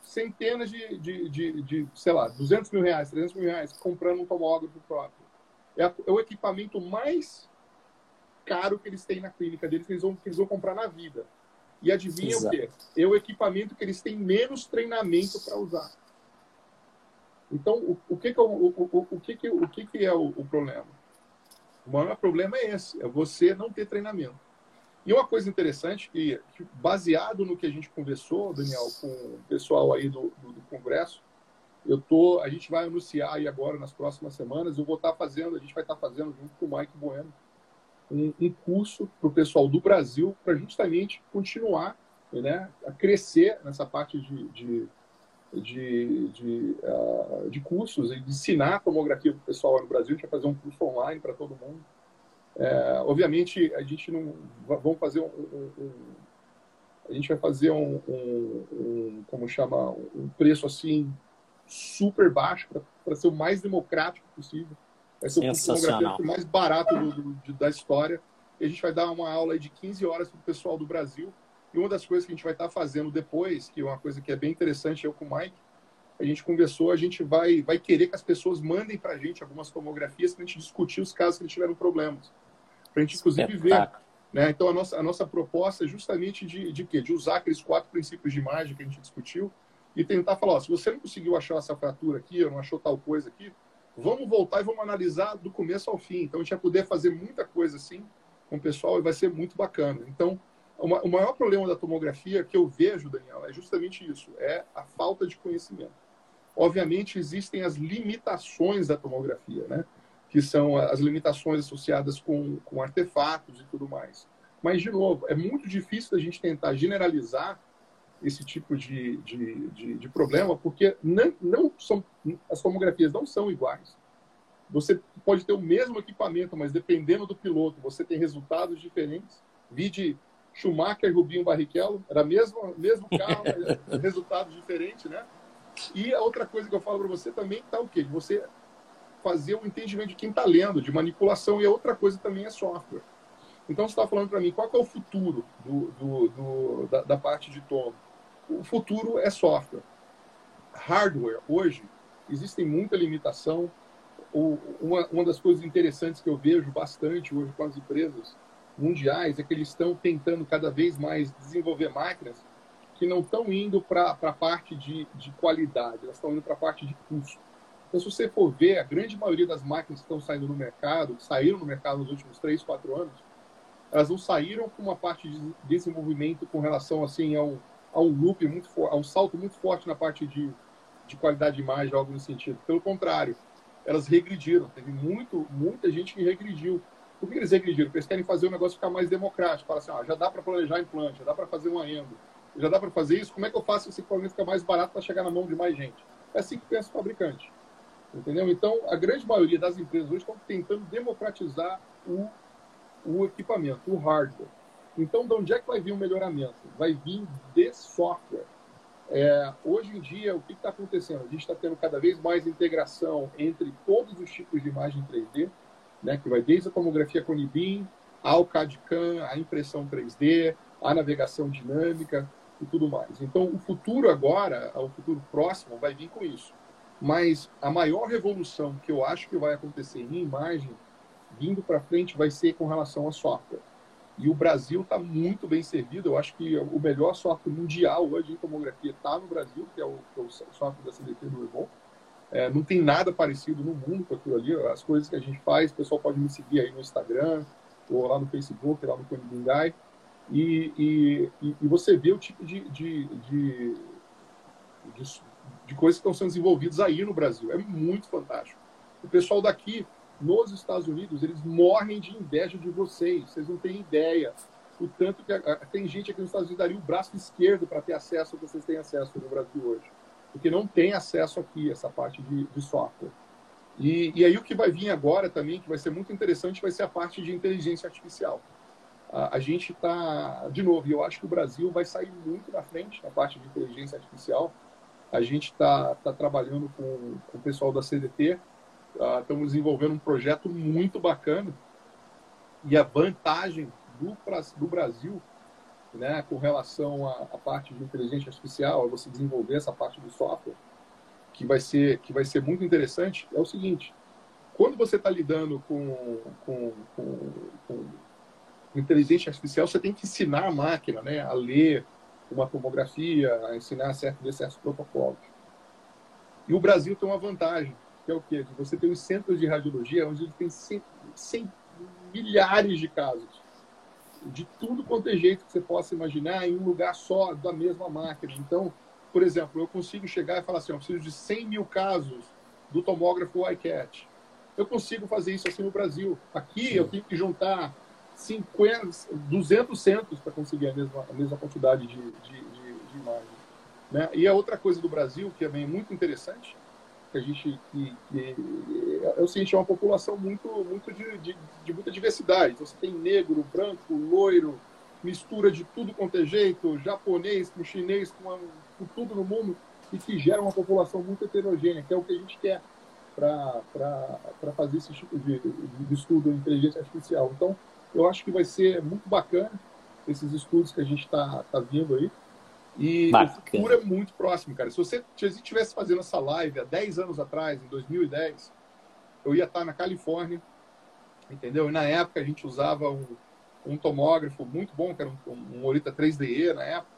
centenas de, de, de, de, sei lá, 200 mil reais, 300 mil reais comprando um tomógrafo próprio. É, é o equipamento mais caro que eles têm na clínica deles, que eles vão, que eles vão comprar na vida. E adivinha Exato. o quê? É o equipamento que eles têm menos treinamento para usar. Então, o, o, que, que, é o, o, o, que, que, o que, que é o, o problema? O maior problema é esse, é você não ter treinamento. E uma coisa interessante, que, baseado no que a gente conversou, Daniel, com o pessoal aí do, do, do Congresso, eu tô, a gente vai anunciar aí agora nas próximas semanas, eu vou estar tá fazendo, a gente vai estar tá fazendo junto com o Mike Bueno um, um curso para o pessoal do Brasil para justamente continuar né, a crescer nessa parte de, de, de, de, uh, de cursos e de ensinar tomografia para o pessoal no Brasil. A gente vai fazer um curso online para todo mundo. É, obviamente, a gente não. Vamos fazer um, um, um a gente vai fazer um, um, como chama, um preço assim super baixo para ser o mais democrático possível. Vai ser o fotografia mais barato do, do, da história. E a gente vai dar uma aula de 15 horas para o pessoal do Brasil. E uma das coisas que a gente vai estar tá fazendo depois, que é uma coisa que é bem interessante, eu com o Mike, a gente conversou, a gente vai, vai querer que as pessoas mandem para a gente algumas tomografias para a gente discutir os casos que eles tiveram problemas. Para a gente, inclusive, ver. Né? Então, a nossa, a nossa proposta é justamente de, de quê? De usar aqueles quatro princípios de imagem que a gente discutiu e tentar falar, ó, se você não conseguiu achar essa fratura aqui, ou não achou tal coisa aqui, vamos voltar e vamos analisar do começo ao fim. Então, a gente vai poder fazer muita coisa assim com o pessoal e vai ser muito bacana. Então, o maior problema da tomografia que eu vejo, Daniel, é justamente isso, é a falta de conhecimento. Obviamente, existem as limitações da tomografia, né? que são as limitações associadas com, com artefatos e tudo mais. Mas, de novo, é muito difícil a gente tentar generalizar esse tipo de, de, de, de problema, porque não, não são, as tomografias não são iguais. Você pode ter o mesmo equipamento, mas dependendo do piloto, você tem resultados diferentes. Vide Schumacher e Rubinho Barrichello, era mesmo mesmo carro, resultados diferentes, né? E a outra coisa que eu falo para você também está o quê? De você fazer o entendimento de quem está lendo, de manipulação, e a outra coisa também é software. Então, você está falando para mim, qual é o futuro do, do, do da, da, parte de tom? O futuro é software. Hardware, hoje, existem muita limitação. uma, uma das coisas interessantes que eu vejo bastante hoje com as empresas mundiais é que eles estão tentando cada vez mais desenvolver máquinas que não estão indo para a parte de, de qualidade, elas estão indo para a parte de custo. Então, se você for ver, a grande maioria das máquinas que estão saindo no mercado, saíram no mercado nos últimos 3, 4 anos, elas não saíram com uma parte de desenvolvimento com relação assim, a um, a um loop muito a um salto muito forte na parte de, de qualidade de imagem, algo nesse sentido. Pelo contrário, elas regrediram. Teve muito, muita gente que regrediu. Por que eles regrediram? Porque eles querem fazer o negócio ficar mais democrático. Fala assim, ah, já dá para planejar implante, já dá para fazer uma endo, já dá para fazer isso. Como é que eu faço esse equipamento ficar mais barato para chegar na mão de mais gente? É assim que pensa o fabricante. Entendeu? Então, a grande maioria das empresas hoje estão tentando democratizar o, o equipamento, o hardware. Então, de onde é que vai vir o melhoramento? Vai vir de software. É, hoje em dia, o que está acontecendo? A gente está tendo cada vez mais integração entre todos os tipos de imagem 3D, né, que vai desde a tomografia com NIBIM, ao CAD-CAM, a impressão 3D, a navegação dinâmica e tudo mais. Então, o futuro agora, o futuro próximo, vai vir com isso. Mas a maior revolução que eu acho que vai acontecer em imagem, vindo para frente, vai ser com relação a software. E o Brasil está muito bem servido. Eu acho que o melhor software mundial hoje em tomografia está no Brasil, que é o, que é o software da CDT do Levon. É, não tem nada parecido no mundo com aquilo ali. As coisas que a gente faz, o pessoal pode me seguir aí no Instagram, ou lá no Facebook, lá no Conibingai. E, e, e, você vê o tipo de, de, de, de, de coisas que estão sendo desenvolvidas aí no Brasil. É muito fantástico. O pessoal daqui nos Estados Unidos, eles morrem de inveja de vocês. Vocês não têm ideia. O tanto que tem gente aqui nos Estados Unidos daria o braço esquerdo para ter acesso ao que vocês têm acesso no Brasil hoje. Porque não tem acesso aqui, essa parte de, de software. E, e, aí o que vai vir agora também, que vai ser muito interessante, vai ser a parte de inteligência artificial. A, a gente está, de novo, eu acho que o Brasil vai sair muito na frente na parte de inteligência artificial. A gente está tá trabalhando com, com o pessoal da CDT, Uh, estamos desenvolvendo um projeto muito bacana. E a vantagem do, do Brasil, né, com relação à, parte de inteligência artificial, a você desenvolver essa parte do software, que vai ser, que vai ser muito interessante, é o seguinte: quando você está lidando com, com, com, com, inteligência artificial, você tem que ensinar a máquina né, a ler uma tomografia, a ensinar certos, certos protocolos. E o Brasil tem uma vantagem que é o quê? Você tem os centros de radiologia, onde tem 100, 100 milhares de casos, de tudo quanto é jeito que você possa imaginar, em um lugar só da mesma máquina. Então, por exemplo, eu consigo chegar e falar assim, eu preciso de 100 mil casos do tomógrafo iCat. Eu consigo fazer isso assim no Brasil. Aqui Sim. eu tenho que juntar 50, 200 centros para conseguir a mesma, a mesma quantidade de, de, de, de imagens. Né? E a outra coisa do Brasil, que também é muito interessante, que a gente que, que é uma população muito, muito de, de, de, muita diversidade. Você tem negro, branco, loiro, mistura de tudo quanto é jeito, japonês com chinês, com, com tudo no mundo, e que gera uma população muito heterogênea, que é o que a gente quer para fazer esse tipo de, de estudo de inteligência artificial. Então, eu acho que vai ser muito bacana esses estudos que a gente está tá vindo aí. E Bacana. o futuro é muito próximo, cara. Se você estivesse fazendo essa live há 10 anos atrás, em 2010, eu ia estar na Califórnia, entendeu? E na época a gente usava um, um tomógrafo muito bom, que era um, um Orita 3DE na época.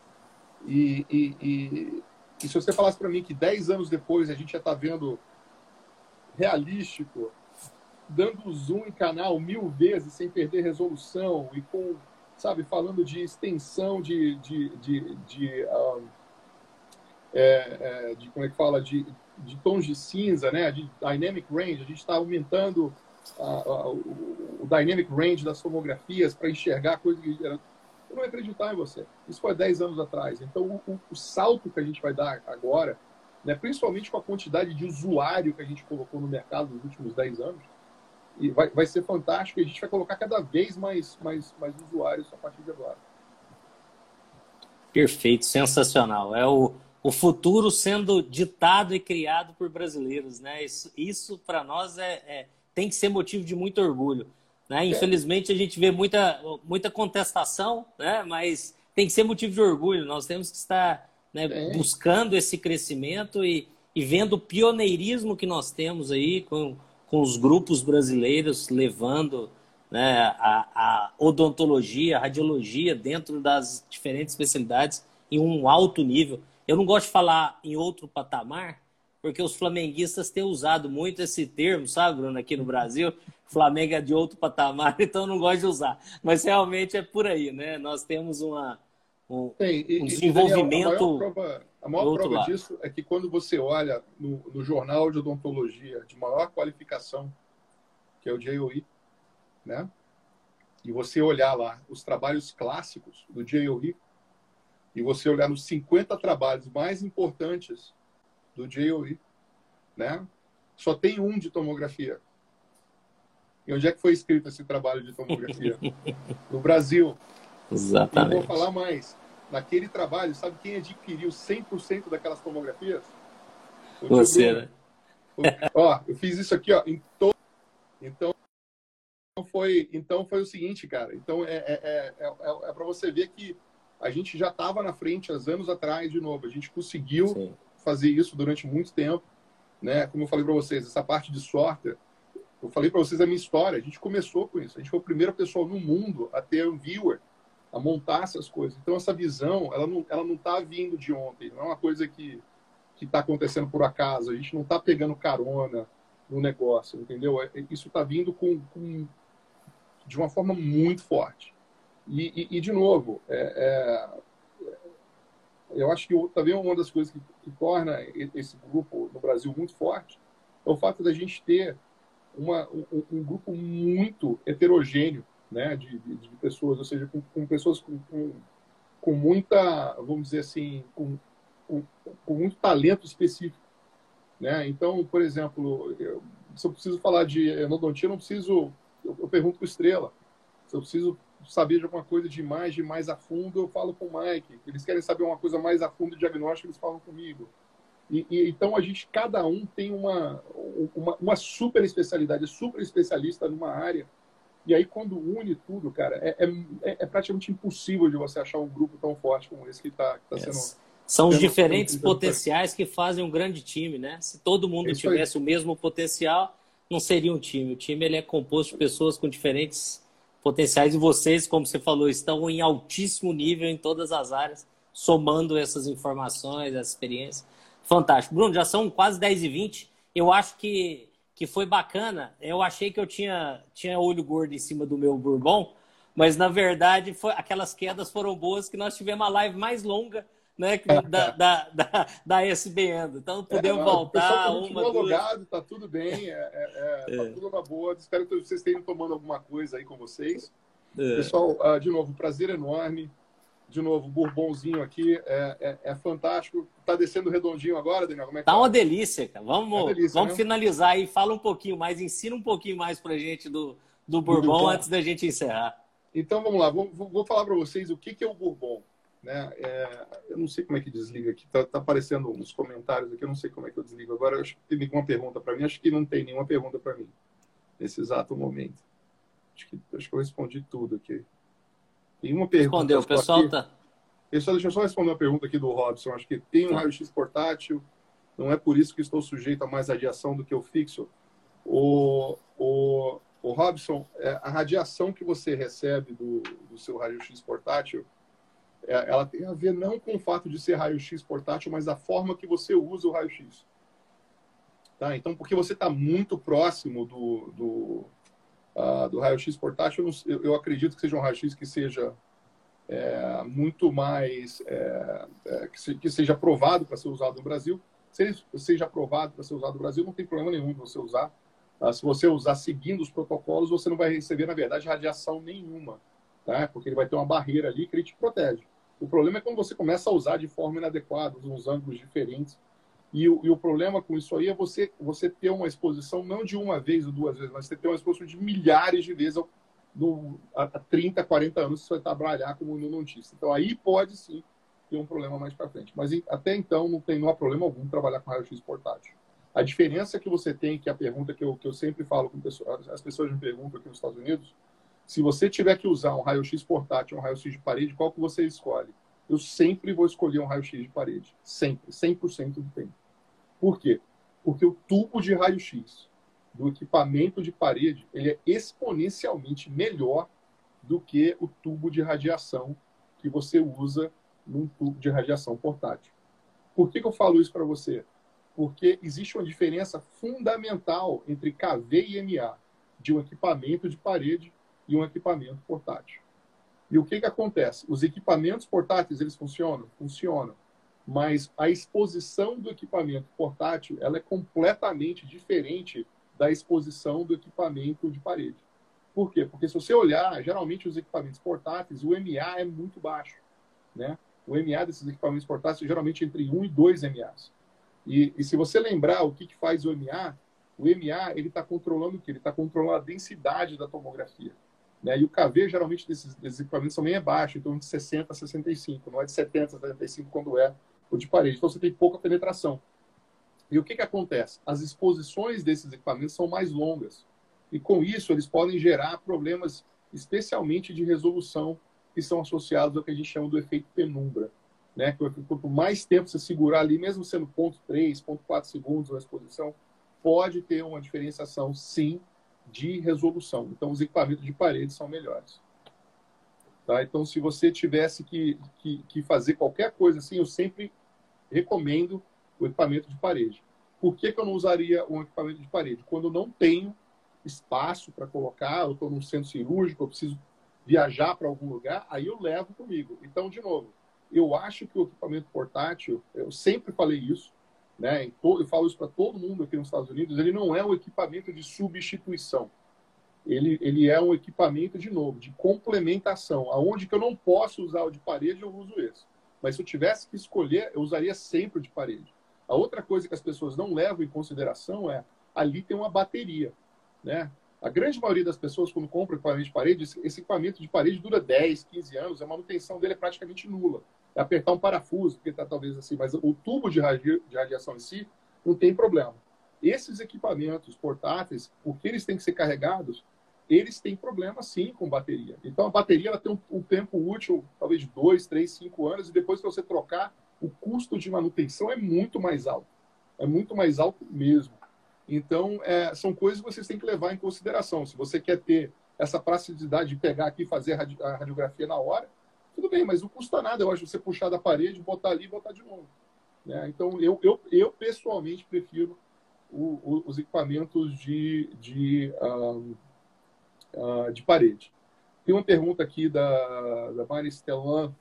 E, e, e, e se você falasse para mim que 10 anos depois a gente já está vendo realístico, dando zoom em canal mil vezes sem perder resolução e com sabe, falando de extensão de, de, de, de, um, é, é, de como é que fala, de, de tons de cinza, né, de dynamic range, a gente está aumentando a, a, o, o, dynamic range das tomografias para enxergar coisas que eu não ia acreditar em você. Isso foi 10 anos atrás. Então, o, o salto que a gente vai dar agora, né, principalmente com a quantidade de usuário que a gente colocou no mercado nos últimos 10 anos, e vai, vai ser fantástico. E a gente vai colocar cada vez mais, mais, mais usuários a partir de agora. Perfeito, sensacional. É o, o futuro sendo ditado e criado por brasileiros, né? Isso, isso para nós é, é, tem que ser motivo de muito orgulho. Né? É. Infelizmente a gente vê muita, muita contestação, né? mas tem que ser motivo de orgulho. Nós temos que estar né, é. buscando esse crescimento e, e vendo o pioneirismo que nós temos aí com, com os grupos brasileiros levando né, a, a, odontologia, a radiologia dentro das diferentes especialidades em um alto nível. Eu não gosto de falar em outro patamar, porque os flamenguistas têm usado muito esse termo, sabe, Bruno, aqui no Brasil. Flamengo é de outro patamar, então não gosto de usar. Mas realmente é por aí, né? Nós temos uma, um, e, um desenvolvimento. a maior prova, a maior prova disso é que quando você olha no, no, jornal de odontologia de maior qualificação, que é o JOE, né? E você olhar lá os trabalhos clássicos do JOE, e você olhar nos 50 trabalhos mais importantes do JOE, né? Só tem um de tomografia. E onde é que foi escrito esse trabalho de tomografia? no Brasil. Exatamente. E vou falar mais. Naquele trabalho, sabe quem adquiriu 100% daquelas tomografias? Você, né? ó, eu fiz isso aqui, ó, em to... então foi, então foi o seguinte, cara. Então é, é, é, é, é para você ver que a gente já estava na frente há anos atrás de novo. A gente conseguiu Sim. fazer isso durante muito tempo, né? Como eu falei para vocês, essa parte de software. Eu falei para vocês a minha história. A gente começou com isso. A gente foi o primeiro pessoal no mundo a ter um viewer a montar essas coisas. Então essa visão, ela não, ela não está vindo de ontem, não é uma coisa que que está acontecendo por acaso. A gente não está pegando carona no negócio, entendeu? É, isso está vindo com, com, de uma forma muito forte. E, e, e de novo, é, é, eu acho que também uma das coisas que, que torna esse grupo no Brasil muito forte é o fato da gente ter uma, um, um grupo muito heterogêneo né, de, de, de pessoas, ou seja, com, com pessoas com, com, com, muita, vamos dizer assim, com, com, muito talento específico. Né? Então, por exemplo, eu, se eu preciso falar de endodontia, eu não preciso, eu, eu pergunto para o Estrela. Se eu preciso saber de alguma coisa de imagem mais a fundo, eu falo com o Mike. Eles querem saber uma coisa mais a fundo de diagnóstico, eles falam comigo. E, e, então a gente, cada um tem uma, uma, uma super especialidade, super especialista numa área e aí, quando une tudo, cara, é, é, é, praticamente impossível de você achar um grupo tão forte como esse que está tá sendo. São os diferentes potenciais que fazem um grande time, né? Se todo mundo Isso tivesse aí. o mesmo potencial, não seria um time. O time ele é composto de pessoas com diferentes potenciais e vocês, como você falou, estão em altíssimo nível em todas as áreas, somando essas informações, essa experiência. Fantástico. Bruno, já são quase 10 e 20 Eu acho que que foi bacana. Eu achei que eu tinha, tinha olho gordo em cima do meu bourbon, mas na verdade foi, aquelas quedas foram boas que nós tivemos a live mais longa né, da, da, da, da SBN. Então, podemos é, voltar. O uma, logado, tá tudo bem, é, é, é, tá é. tudo na boa. Espero que vocês tenham tomando alguma coisa aí com vocês. É. Pessoal, uh, de novo, prazer enorme. De novo, bourbonzinho aqui é, é, é, fantástico. Tá descendo redondinho agora, Daniel? Como é tá, tá? uma delícia, cara. Vamos, delícia, vamos né? finalizar aí. Fala um pouquinho mais, ensina um pouquinho mais pra gente do, do Bourbon antes da gente encerrar. Então vamos lá, vou, vou falar para vocês o que, que é o Bourbon. Né? É, eu não sei como é que desliga aqui, tá, tá, aparecendo uns comentários aqui, eu não sei como é que eu desligo agora. Eu acho que tem nenhuma pergunta para mim, acho que não tem nenhuma pergunta para mim nesse exato momento. Acho que, acho que eu respondi tudo aqui. Tem uma pergunta. Respondeu, o pessoal aqui. tá. Pessoal, deixa eu só responder uma pergunta aqui do Robson. Acho que tem um tá. raio-x portátil, não é por isso que estou sujeito a mais radiação do que o fixo. O, o, o Robson, é, a radiação que você recebe do, do seu raio-x portátil, é, ela tem a ver não com o fato de ser raio-x portátil, mas a forma que você usa o raio-x. Tá? Então, porque você está muito próximo do, do, uh, do raio-x portátil, eu, eu, acredito que seja um raio-x que seja é, muito mais. É, é, que, se, que, seja aprovado para ser usado no Brasil. Se ele seja aprovado para ser usado no Brasil, não tem problema nenhum você usar. Uh, se você usar seguindo os protocolos, você não vai receber, na verdade, radiação nenhuma, tá? porque ele vai ter uma barreira ali que ele te protege. O problema é quando você começa a usar de forma inadequada, uns ângulos diferentes. E o, e o, problema com isso aí é você, você ter uma exposição não de uma vez ou duas vezes, mas você ter uma exposição de milhares de vezes ao, no, há 30, 40 anos você vai trabalhar como nonotista. Então aí pode sim ter um problema mais para frente. Mas até então não tem não há problema algum trabalhar com raio-x portátil. A diferença que você tem, que é a pergunta que eu, que eu sempre falo com pessoas, as pessoas me perguntam aqui nos Estados Unidos, se você tiver que usar um raio-x portátil, um raio-x de parede, qual que você escolhe? Eu sempre vou escolher um raio-x de parede. Sempre. 100% do tempo. Por quê? Porque o tubo de raio-x do equipamento de parede ele é exponencialmente melhor do que o tubo de radiação que você usa num tubo de radiação portátil. Por que, que eu falo isso para você? Porque existe uma diferença fundamental entre KV e MA de um equipamento de parede e um equipamento portátil. E o que, que acontece? Os equipamentos portáteis, eles funcionam? Funcionam. Mas a exposição do equipamento portátil, ela é completamente diferente da exposição do equipamento de parede. Por quê? Porque se você olhar, geralmente os equipamentos portáteis, o MA é muito baixo. Né? O MA desses equipamentos portáteis é geralmente entre 1 e 2 MAs. E, e se você lembrar o que, que faz o MA, o MA ele está controlando o que? Ele está controlando a densidade da tomografia. Né? E o KV, geralmente, desses, desses, equipamentos também é baixo, então de 60 a 65, não é de 70 a 75 quando é o de parede. Então você tem pouca penetração. E o que, que acontece? As exposições desses equipamentos são mais longas. E com isso, eles podem gerar problemas, especialmente de resolução, que são associados ao que a gente chama do efeito penumbra. Né? Quanto mais tempo você segurar ali, mesmo sendo 0.3, 0.4 segundos na exposição, pode ter uma diferenciação, sim, de resolução. Então, os equipamentos de parede são melhores. Tá? Então, se você tivesse que, que, que, fazer qualquer coisa assim, eu sempre recomendo o equipamento de parede. Por que, que eu não usaria um equipamento de parede? Quando eu não tenho espaço para colocar, eu estou num centro cirúrgico, eu preciso viajar para algum lugar, aí eu levo comigo. Então, de novo, eu acho que o equipamento portátil, eu sempre falei isso, né? Eu falo isso para todo mundo aqui nos Estados Unidos, ele não é um equipamento de substituição. Ele, ele é um equipamento, de novo, de complementação. Aonde que eu não posso usar o de parede, eu uso esse. Mas se eu tivesse que escolher, eu usaria sempre o de parede. A outra coisa que as pessoas não levam em consideração é, ali tem uma bateria, né? A grande maioria das pessoas, quando compra equipamento de parede, esse equipamento de parede dura 10, 15 anos, a manutenção dele é praticamente nula é apertar um parafuso, porque está talvez assim, mas o tubo de, radi de radiação em si não tem problema. Esses equipamentos portáteis, porque eles têm que ser carregados, eles têm problema sim com bateria. Então a bateria ela tem um, um tempo útil, talvez de 2, 3, 5 anos, e depois que você trocar, o custo de manutenção é muito mais alto. É muito mais alto mesmo. Então, é, são coisas que vocês têm que levar em consideração. Se você quer ter essa praticidade de pegar aqui e fazer a radiografia na hora, tudo bem, mas não custa nada, eu acho, você puxar da parede, botar ali e botar de novo. Né? Então, eu, eu, eu pessoalmente prefiro o, o, os equipamentos de, de, uh, uh, de parede. Tem uma pergunta aqui da, da Mari Stellan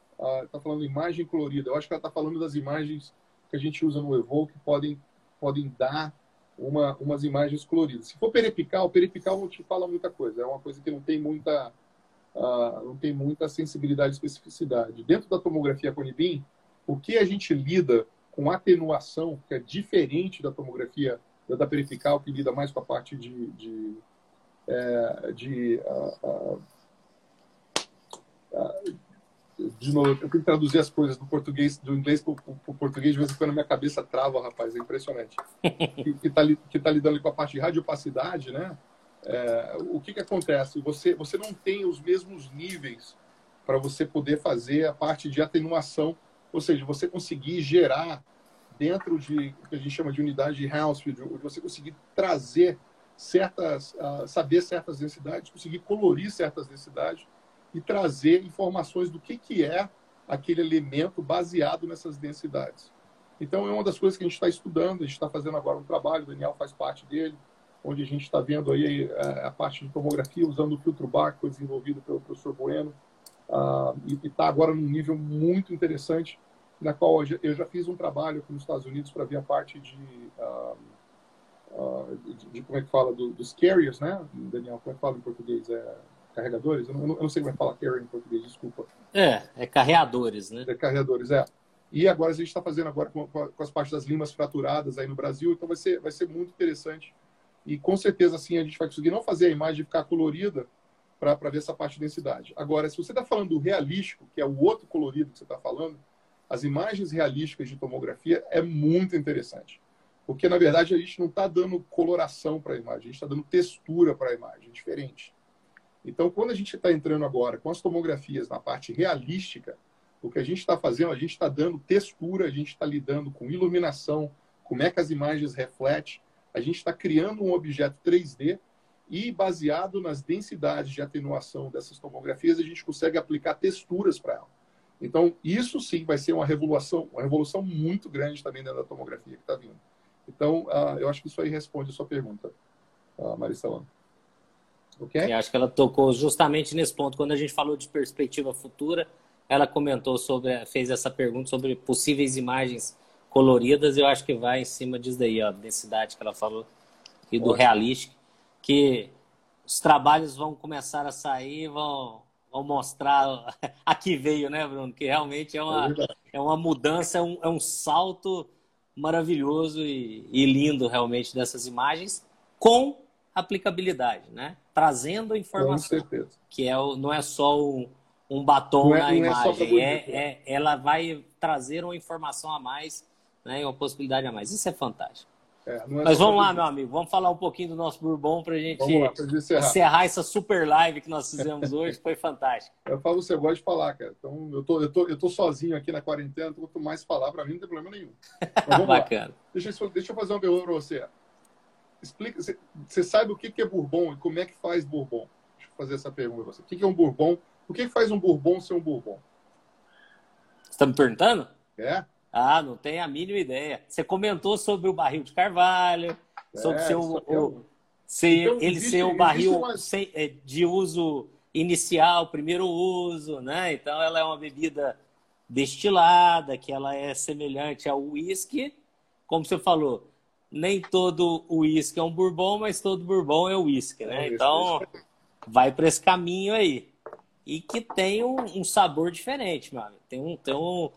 está falando imagem colorida. Eu acho que ela está falando das imagens que a gente usa no Evoke que podem, podem dar uma, umas imagens coloridas. Se for peripical, peripical não te fala muita coisa. É uma coisa que não tem muita, uh, não tem muita sensibilidade e especificidade. Dentro da tomografia Conibin, o que a gente lida com atenuação, que é diferente da tomografia da perifical, que lida mais com a parte de, de, é, de de novo, eu tenho que traduzir as coisas do português, do inglês para o português, de vez em quando a minha cabeça trava, rapaz, é impressionante. que está que tá lidando com a parte de radiopacidade, né? É, o que, que acontece? Você, você não tem os mesmos níveis para você poder fazer a parte de atenuação, ou seja, você conseguir gerar dentro de o que a gente chama de unidade de Hounsfield, você conseguir trazer certas, uh, saber certas densidades, conseguir colorir certas densidades e trazer informações do que, que é aquele elemento baseado nessas densidades. Então, é uma das coisas que a gente está estudando, a gente está fazendo agora um trabalho, o Daniel faz parte dele, onde a gente está vendo aí é, a parte de tomografia usando o filtro BAR, que foi desenvolvido pelo professor Bueno, uh, e está agora num nível muito interessante, na qual eu já fiz um trabalho aqui nos Estados Unidos para ver a parte de, uh, uh, de, de, como é que fala, do, dos carriers, né, Daniel, como é que fala em português? É, carregadores? Eu não, eu não sei como é falar carrier em português, desculpa. É, é carreadores, né? É carreadores, é. E agora a gente está fazendo agora com, com, as partes das limas fraturadas aí no Brasil, então vai ser, vai ser muito interessante. E com certeza, assim, a gente vai conseguir não fazer a imagem ficar colorida para ver essa parte de densidade. Agora, se você está falando do realístico, que é o outro colorido que você está falando, as imagens realísticas de tomografia é muito interessante. Porque, na verdade, a gente não está dando coloração para a imagem, a gente está dando textura para a imagem, diferente. Então, quando a gente está entrando agora com as tomografias na parte realística, o que a gente está fazendo, a gente está dando textura, a gente está lidando com iluminação, como é que as imagens refletem, a gente está criando um objeto 3D e baseado nas densidades de atenuação dessas tomografias, a gente consegue aplicar texturas para ela. Então, isso sim vai ser uma revolução, uma revolução muito grande também dentro da tomografia que está vindo. Então, uh, eu acho que isso aí responde a sua pergunta, Marissa Lama. Okay? Eu acho que ela tocou justamente nesse ponto. Quando a gente falou de perspectiva futura, ela comentou sobre, fez essa pergunta sobre possíveis imagens coloridas. Eu acho que vai em cima disso daí, ó, densidade que ela falou e do realístico, que os trabalhos vão começar a sair, vão, vão mostrar a que veio, né, Bruno? Que realmente é uma, é, é uma mudança, é um, é um salto maravilhoso e, e lindo realmente dessas imagens com aplicabilidade, né? Trazendo informação. Com certeza. Que é o, não é só um, um batom é, na é imagem, é, é, é, ela vai trazer uma informação a mais, né? Uma possibilidade a mais. Isso é fantástico. É, Mas vamos lá, meu amigo, vamos falar um pouquinho do nosso Bourbon para a gente encerrar. encerrar. essa super live que nós fizemos hoje. Foi fantástico. Eu falo, você gosta de falar, cara. Então, eu tô, eu tô, eu tô sozinho aqui na quarentena, quanto mais falar, para mim não tem problema nenhum. Bacana. Deixa, deixa eu fazer uma pergunta para você. Explica, você sabe o que é Bourbon e como é que faz Bourbon? Deixa eu fazer essa pergunta para você. O que é um Bourbon? O que faz um Bourbon ser um Bourbon? Você está me perguntando? É. Ah, não tenho a mínima ideia. Você comentou sobre o barril de carvalho, é, sobre seu, o, ser, então, ele existe, ser o barril uma... sem, é, de uso inicial, primeiro uso, né? Então ela é uma bebida destilada, que ela é semelhante ao uísque, como você falou, nem todo uísque é um bourbon, mas todo bourbon é uísque, né? É então, vai para esse caminho aí. E que tem um, um, sabor diferente, meu amigo. Tem um, tem um,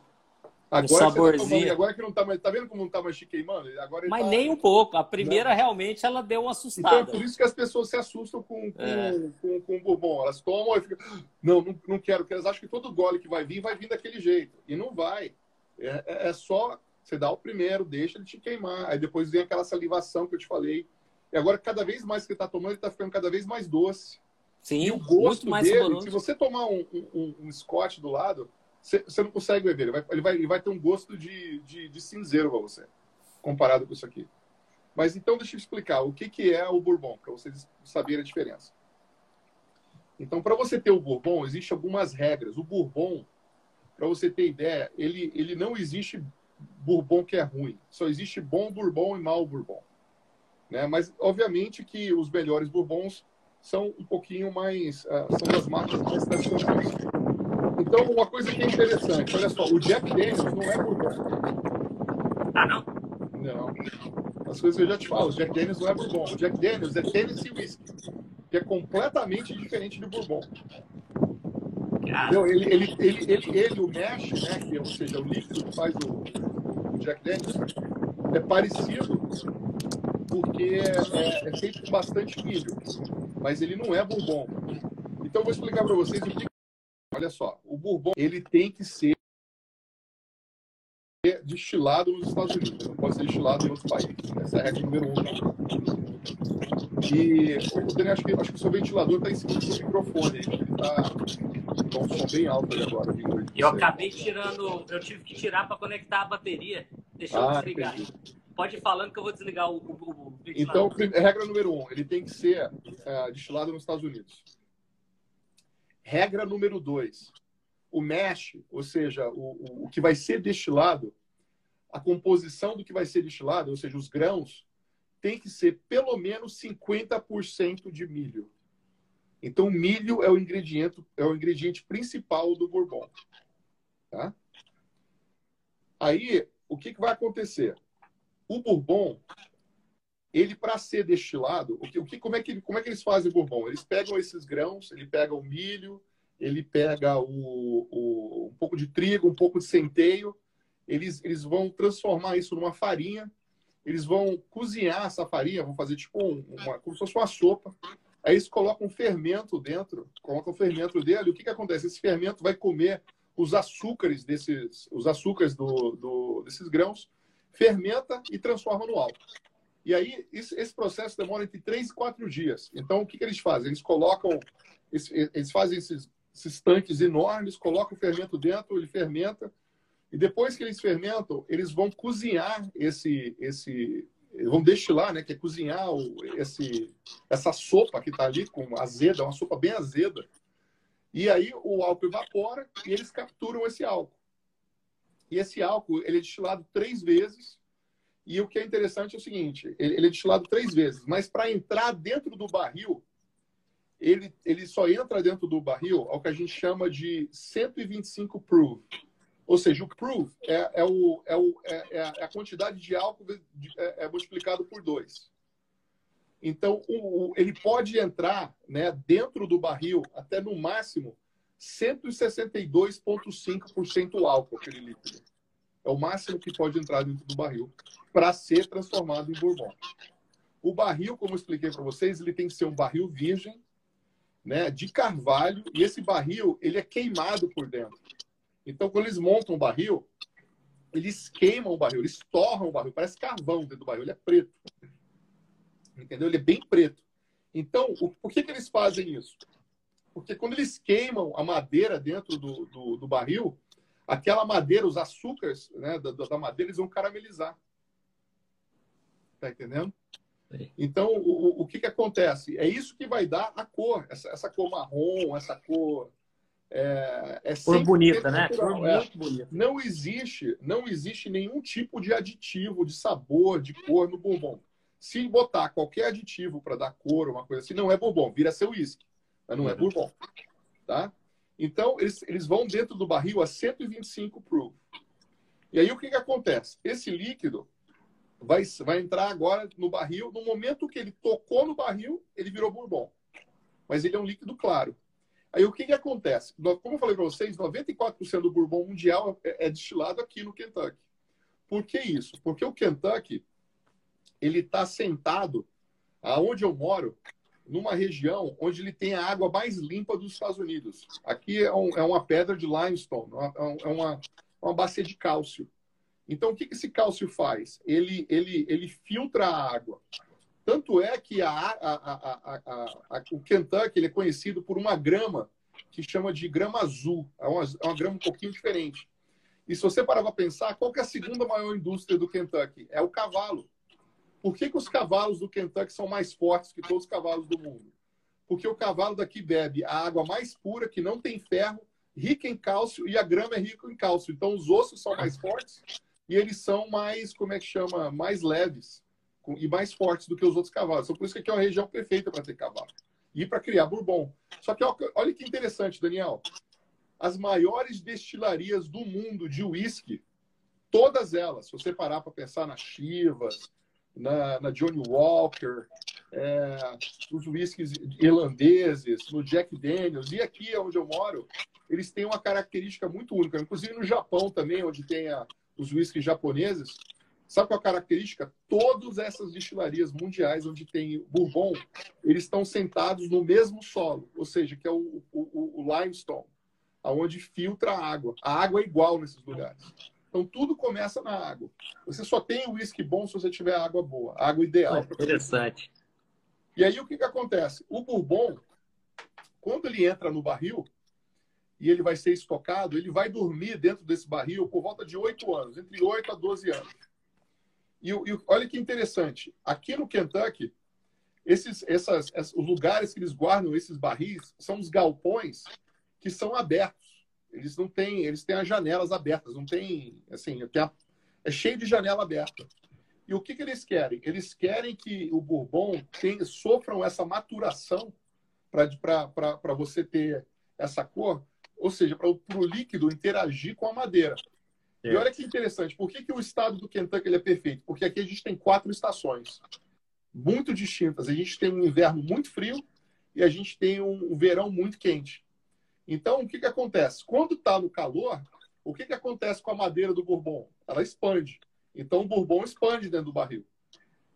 agora um tá saborzinho. Tá agora que não tá mais. Tá vendo como não tá mais te queimando? Agora mas tá... nem um pouco. A primeira, não. realmente, ela deu uma assustada. Então é por isso que as pessoas se assustam com, com, é. com, com o bourbon. Elas tomam e ficam. Não, não, não quero, porque elas acham que todo gole que vai vir vai vir daquele jeito. E não vai. É, é, é só você dá o primeiro, deixa ele te queimar. Aí depois vem aquela salivação que eu te falei. E agora, cada vez mais que ele está tomando, ele está ficando cada vez mais doce. Sim, e o gosto mais dele, saboroso. se você tomar um, um, um Scott do lado, você, não consegue beber. Ele vai, ele vai, ele vai ter um gosto de, de, de cinzeiro para você, comparado com isso aqui. Mas então, deixa eu explicar o que, que é o Bourbon, para vocês saberem a diferença. Então, para você ter o Bourbon, existem algumas regras. O Bourbon, para você ter ideia, ele, ele não existe Bourbon que é ruim. Só existe bom Bourbon e mau Bourbon. Né? Mas, obviamente, que os melhores Bourbons são um pouquinho mais. Uh, são das marcas mais tradicionais. Então, uma coisa que é interessante, olha só, o Jack Daniels não é bourbon. Ah, não? Não. As coisas que eu já te falo, o Jack Daniels não é bourbon. O Jack Daniels é Tennessee Whiskey, que é completamente diferente do bourbon. Então, ele, ele, ele, ele, ele, o mesh, né, que, é, ou seja, o líquido que faz o, o Jack Daniels, é parecido porque é, é, feito com bastante milho, mas ele não é bourbon. Então, eu vou explicar para vocês o que. Olha só, o bourbon ele tem que ser destilado nos Estados Unidos, não pode ser destilado em outro país. Essa é a regra número um. E, o Daniel, acho que, acho que o seu ventilador está em cima do seu microfone. Ele está com um som bem alto ali agora. Eu acabei tirando, eu tive que tirar para conectar a bateria. Deixa eu ah, desligar. Entendi. Pode ir falando que eu vou desligar o, o, o Então, regra número um, ele tem que ser é, destilado nos Estados Unidos. Regra número dois, o mesh, ou seja, o, o que vai ser destilado, a composição do que vai ser destilado, ou seja, os grãos, tem que ser pelo menos 50% de milho. Então, milho é o ingrediente, é o ingrediente principal do bourbon. Tá? Aí, o que, que vai acontecer? O bourbon, ele para ser destilado, o que, o que, como, é que, como é que eles fazem o bourbon? Eles pegam esses grãos, ele pega o milho, ele pega o, o, um pouco de trigo, um pouco de centeio, eles, eles vão transformar isso numa farinha, eles vão cozinhar essa farinha, vão fazer tipo uma, como se fosse uma sopa. Aí eles colocam um fermento dentro, colocam o fermento dele, o que, que acontece? Esse fermento vai comer os açúcares desses, os açúcares do, do, desses grãos fermenta e transforma no álcool. E aí, esse processo demora entre 3 e 4 dias. Então, o que, que eles fazem? Eles colocam, eles fazem esses, esses tanques enormes, colocam o fermento dentro, ele fermenta, e depois que eles fermentam, eles vão cozinhar esse, esse vão destilar, né, que é cozinhar o, esse, essa sopa que está ali com azeda, uma sopa bem azeda. E aí o álcool evapora e eles capturam esse álcool. E esse álcool ele é destilado três vezes. E o que é interessante é o seguinte: ele, é destilado três vezes, mas para entrar dentro do barril, ele, ele só entra dentro do barril ao que a gente chama de 125 proof. Ou seja, o proof é, é, o, é, o, é, é a quantidade de álcool é, é multiplicado por dois. Então, o, o, ele pode entrar né, dentro do barril até no máximo 162,5% álcool, aquele líquido. É o máximo que pode entrar dentro do barril para ser transformado em bourbon. O barril, como eu expliquei para vocês, ele tem que ser um barril virgem, né, de carvalho, e esse barril ele é queimado por dentro. Então, quando eles montam o barril, eles queimam o barril, eles torram o barril, parece carvão dentro do barril, ele é preto. Entendeu? Ele é bem preto. Então, o, por que, que eles fazem isso? Porque quando eles queimam a madeira dentro do, do, do barril, aquela madeira, os açúcares né, da, da, madeira, eles vão caramelizar. Tá entendendo? Então, o, o que, que acontece? É isso que vai dar a cor, essa, essa cor marrom, essa cor. É, é cor bonita, né? Cor é, muito bonita. Não existe, não existe nenhum tipo de aditivo, de sabor, de cor no bourbon. Se botar qualquer aditivo para dar cor, uma coisa assim, não é bourbon, vira seu uísque mas não é uhum. bourbon. Tá? Então, eles, eles vão dentro do barril a 125 proof. E aí, o que, que acontece? Esse líquido vai, vai entrar agora no barril. No momento que ele tocou no barril, ele virou bourbon. Mas ele é um líquido claro. Aí, o que, que acontece? Como eu falei para vocês, 94% do bourbon mundial é, é destilado aqui no Kentucky. Por que isso? Porque o Kentucky ele está sentado aonde eu moro numa região onde ele tem a água mais limpa dos Estados Unidos. Aqui é, um, é uma pedra de limestone, é, é uma, uma bacia de cálcio. Então, o que esse cálcio faz? Ele, ele, ele filtra a água. Tanto é que a, a, a, o Kentucky é conhecido por uma grama que chama de grama azul. É uma, é uma grama um pouquinho diferente. E se você parar para pensar, qual é a segunda maior indústria do Kentucky? É o cavalo. Por que, que os cavalos do Kentucky são mais fortes que todos os cavalos do mundo? Porque o cavalo daqui bebe a água mais pura, que não tem ferro, rica em cálcio, e a grama é rica em cálcio. Então, os ossos são mais fortes e eles são mais, como é que chama, mais leves e mais fortes do que os outros cavalos. Então, por isso que aqui é uma região perfeita para ter cavalo. E para criar bourbon. Só que olha que interessante, Daniel. as maiores destilarias do mundo de uísque, todas elas, se você parar para pensar na Chivas, na, na Johnny Walker, é, os whiskies irlandeses, no Jack Daniels, e aqui onde eu moro, eles têm uma característica muito única. Inclusive no Japão também, onde tem a, os whiskies japoneses, sabe qual a característica? Todas essas destilarias mundiais onde tem bourbon, eles estão sentados no mesmo solo, ou seja, que é o, o, o limestone, aonde filtra a água. A água é igual nesses lugares. Então tudo começa na água. Você só tem o uísque bom se você tiver água boa, água ideal. interessante. E aí o que, que acontece? O bourbon, quando ele entra no barril e ele vai ser estocado, ele vai dormir dentro desse barril por volta de 8 anos, entre 8 a 12 anos. E, e olha que interessante, aqui no Kentucky, esses, essas, os lugares que eles guardam esses barris são os galpões que são abertos. Eles não têm, eles têm as janelas abertas, não tem, assim, a, é cheio de janela aberta. E o que, que eles querem? Eles querem que o bourbon tenha, sofram essa maturação para você ter essa cor, ou seja, para o líquido interagir com a madeira. É. E olha que interessante, por que, que o estado do Kentucky ele é perfeito? Porque aqui a gente tem quatro estações muito distintas. A gente tem um inverno muito frio e a gente tem um verão muito quente. Então, o que, que acontece? Quando está no calor, o que, que acontece com a madeira do bourbon? Ela expande. Então, o bourbon expande dentro do barril.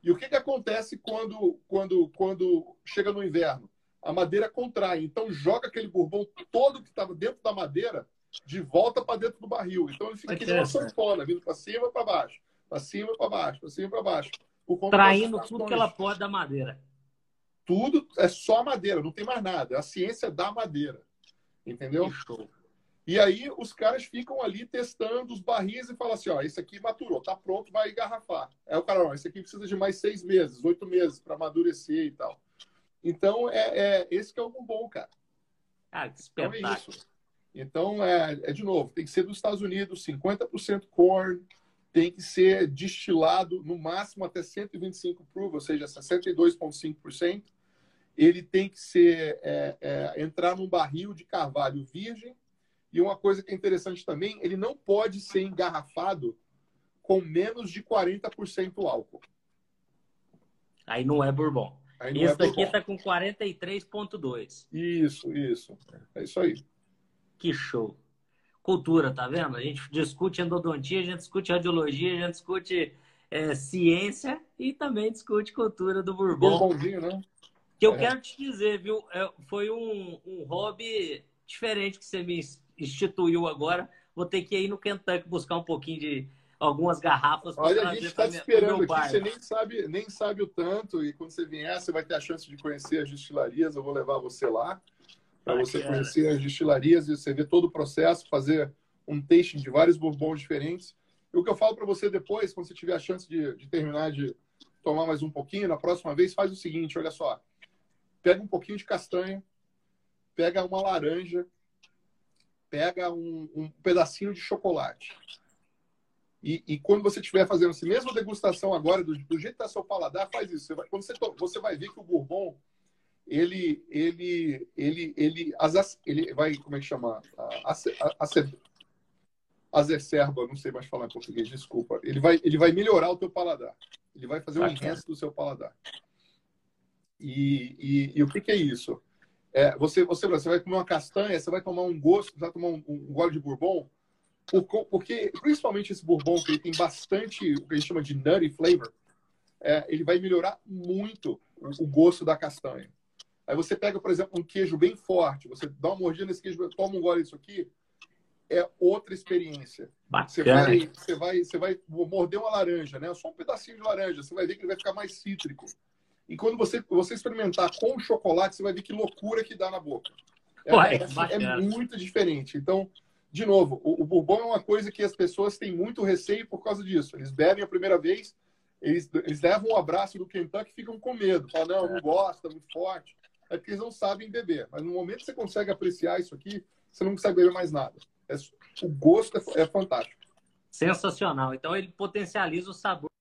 E o que, que acontece quando, quando, quando chega no inverno? A madeira contrai. Então, joga aquele bourbon todo que estava dentro da madeira de volta para dentro do barril. Então, ele fica que nem uma sanfona, vindo para cima e para baixo. Para cima e para baixo, para cima e para baixo. Traindo tudo que ela pode da madeira. Tudo é só madeira, não tem mais nada. É a ciência da madeira. Entendeu? E aí os caras ficam ali testando os barris e falam assim, ó, esse aqui maturou, tá pronto, vai engarrafar. Aí o cara, ó, esse aqui precisa de mais seis meses, oito meses para amadurecer e tal. Então, é, é, esse que é o bom, cara. Ah, que espetáculo. Então, é isso. Então, é, é, de novo, tem que ser dos Estados Unidos, 50% corn, tem que ser destilado no máximo até 125 proof, ou seja, 62,5% ele tem que ser é, é, entrar num barril de carvalho virgem. E uma coisa que é interessante também, ele não pode ser engarrafado com menos de 40% álcool. Aí não é bourbon. Aí Esse é daqui está com 43,2. Isso, isso. É isso aí. Que show. Cultura, tá vendo? A gente discute endodontia, a gente discute radiologia, a gente discute é, ciência e também discute cultura do bourbon. Bourbonzinho, né? Que eu é. quero te dizer, viu? É, foi um, um hobby diferente que você me instituiu agora. Vou ter que ir no Kentucky buscar um pouquinho de algumas garrafas. Olha, a gente está te esperando aqui. Você nem sabe, nem sabe o tanto. E quando você vier, você vai ter a chance de conhecer as destilarias. Eu vou levar você lá para você conhecer as destilarias e você ver todo o processo, fazer um tasting de vários bourbons diferentes. E o que eu falo para você depois, quando você tiver a chance de, de terminar de tomar mais um pouquinho, na próxima vez, faz o seguinte: olha só pega um pouquinho de castanha, pega uma laranja, pega um, um pedacinho de chocolate. E, e, quando você estiver fazendo essa mesma degustação agora, do, do jeito que está seu paladar, faz isso. Você vai, quando você, você vai ver que o bourbon, ele, ele, ele, ele, as, ele vai, como é que chama? Azecerba, não sei mais falar em português, desculpa. Ele vai, ele vai melhorar o teu paladar. Ele vai fazer um enhance do seu paladar. E, e, e o que, que, é isso? É, você, você, você vai comer uma castanha, você vai tomar um gosto, você vai tomar um, um gole de bourbon, porque principalmente esse bourbon, que ele tem bastante o que a gente chama de nutty flavor, é, ele vai melhorar muito o, gosto da castanha. Aí você pega, por exemplo, um queijo bem forte, você dá uma mordida nesse queijo, toma um gole disso aqui, é outra experiência. Você vai, você, vai, você vai morder uma laranja, né? Só um pedacinho de laranja, você vai ver que ele vai ficar mais cítrico. E quando você, você experimentar com chocolate, você vai ver que loucura que dá na boca. É, Ué, é, é muito diferente. Então, de novo, o, o bourbon é uma coisa que as pessoas têm muito receio por causa disso. Eles bebem a primeira vez, eles, eles levam um abraço do Kentucky e ficam com medo. Falam, não, não gosta, muito forte. É porque eles não sabem beber. Mas no momento que você consegue apreciar isso aqui, você não consegue beber mais nada. É, o gosto é, é fantástico. Sensacional. Então ele potencializa o sabor.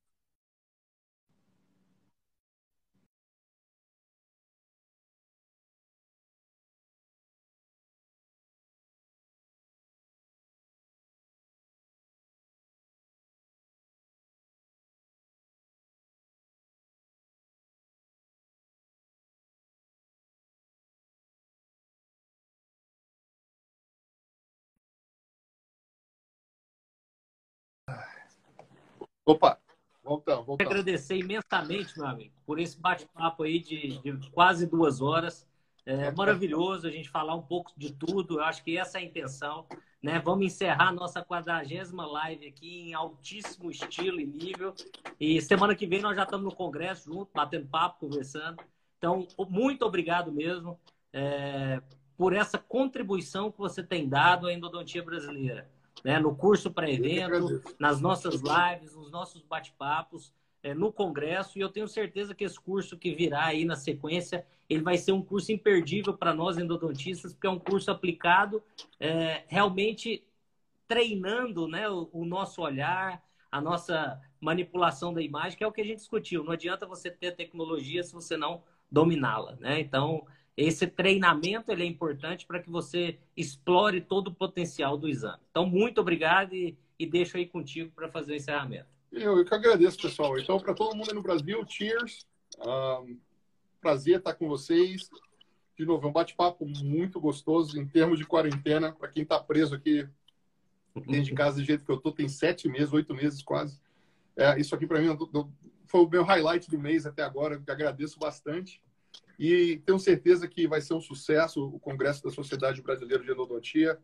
Opa, voltamos, voltamos. Agradecer imensamente, meu amigo, por esse bate-papo aí de, de, quase duas horas. É maravilhoso a gente falar um pouco de tudo. Eu acho que essa é a intenção. Né? Vamos encerrar nossa quadragésima live aqui em altíssimo estilo e nível. E semana que vem nós já estamos no congresso junto, batendo papo, conversando. Então, muito obrigado mesmo é, por essa contribuição que você tem dado à endodontia brasileira né? no curso para evento, nas nossas lives, nos nossos bate-papos, é, no congresso. E eu tenho certeza que esse curso que virá aí na sequência, ele vai ser um curso imperdível para nós endodontistas, porque é um curso aplicado é, realmente treinando né, o, o nosso olhar, a nossa manipulação da imagem, que é o que a gente discutiu. Não adianta você ter tecnologia se você não dominá-la, né? Então, esse treinamento ele é importante para que você explore todo o potencial do exame. Então, muito obrigado e, e deixo aí contigo para fazer o encerramento. Eu, eu que agradeço, pessoal. Então, para todo mundo aí no Brasil, cheers. Um, prazer estar com vocês. De novo, é um bate-papo muito gostoso em termos de quarentena. Para quem está preso aqui dentro de casa do jeito que eu estou, tem sete meses, oito meses quase. É, isso aqui, para mim, foi o meu highlight do mês até agora. Eu agradeço bastante. E tenho certeza que vai ser um sucesso o Congresso da Sociedade Brasileira de Endodontia.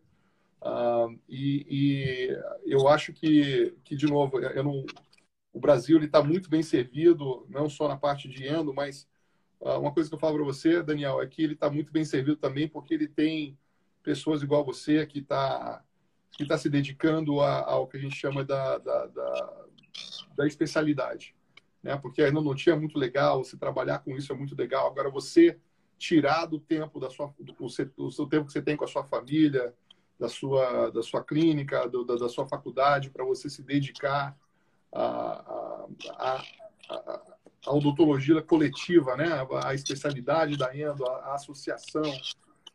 Uh, e, e, eu acho que, que de novo, eu não, o Brasil está muito bem servido, não só na parte de endo, mas uh, uma coisa que eu falo para você, Daniel, é que ele está muito bem servido também porque ele tem pessoas igual você que está que tá se dedicando a, ao que a gente chama da, da, da, da especialidade né? Porque ainda não tinha muito legal, você trabalhar com isso é muito legal. Agora você tirar do tempo da sua do, do seu tempo que você tem com a sua família, da sua da sua clínica, do, da, da, sua faculdade para você se dedicar a, a, a, a odontologia coletiva, né? A, especialidade da endo, a, associação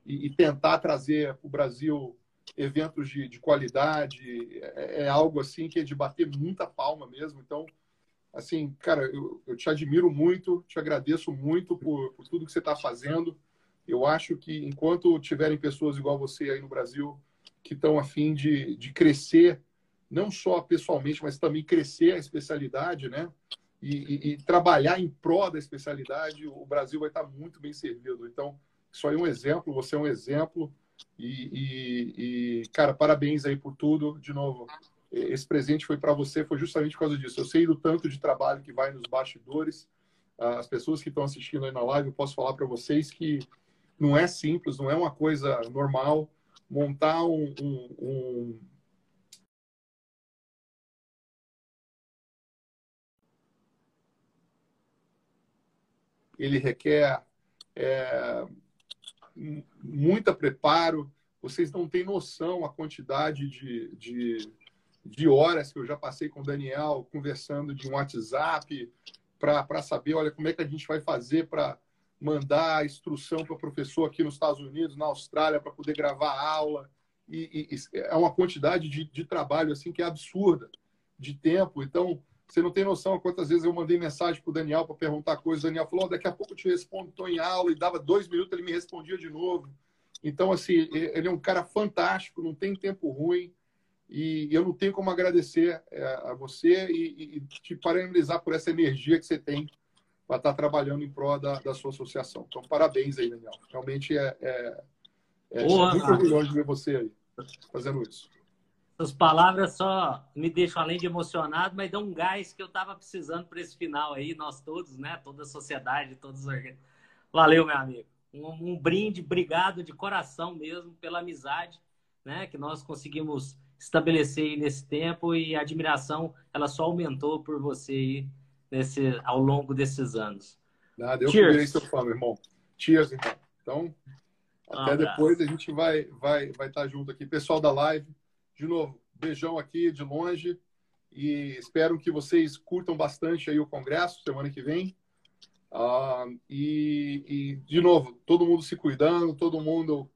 e, e tentar trazer para o Brasil eventos de, de qualidade é, é, algo assim que é de bater muita palma mesmo. Então assim, cara, eu, eu te admiro muito, te agradeço muito por, por tudo que você está fazendo. Eu acho que enquanto tiverem pessoas igual você aí no Brasil que estão a fim de, de crescer, não só pessoalmente, mas também crescer a especialidade, né? E, e, e, trabalhar em prol da especialidade, o Brasil vai estar muito bem servido. Então, isso aí é um exemplo, você é um exemplo. E, e cara, parabéns aí por tudo. De novo, esse presente foi para você, foi justamente por causa disso. Eu sei do tanto de trabalho que vai nos bastidores. As pessoas que estão assistindo aí na live, eu posso falar para vocês que não é simples, não é uma coisa normal montar um, um, um ele requer é, muita preparo. Vocês não têm noção a quantidade de, de, de horas que eu já passei com o Daniel conversando de um WhatsApp para saber, olha, como é que a gente vai fazer para mandar a instrução para o professor aqui nos Estados Unidos, na Austrália, para poder gravar a aula. E, e, é uma quantidade de, de trabalho assim que é absurda, de tempo. Então, você não tem noção quantas vezes eu mandei mensagem para o Daniel para perguntar coisas. O Daniel falou: oh, daqui a pouco eu te respondo, estou em aula, e dava dois minutos, ele me respondia de novo. Então, assim, ele é um cara fantástico, não tem tempo ruim. E eu não tenho como agradecer é, a você e, e te parabenizar por essa energia que você tem para estar trabalhando em prol da, da sua associação. Então, parabéns aí, Daniel. Realmente é, é, é muito orgulhoso de ver você aí fazendo isso. As palavras só me deixam além de emocionado, mas dão um gás que eu estava precisando para esse final aí, nós todos, né? Toda a sociedade, todos os organismos. Valeu, meu amigo. Um, um brinde, obrigado de coração mesmo pela amizade, né? Que nós conseguimos estabelecer nesse tempo e a admiração ela só aumentou por você nesse, ao longo desses anos. Nada, eu Cheers. seu fã, meu irmão. Cheers, então. Então, até um depois a gente vai vai vai estar junto aqui. Pessoal da live, de novo, beijão aqui de longe e espero que vocês curtam bastante aí o congresso semana que vem. Uh, e, e, de novo, todo mundo se cuidando, todo mundo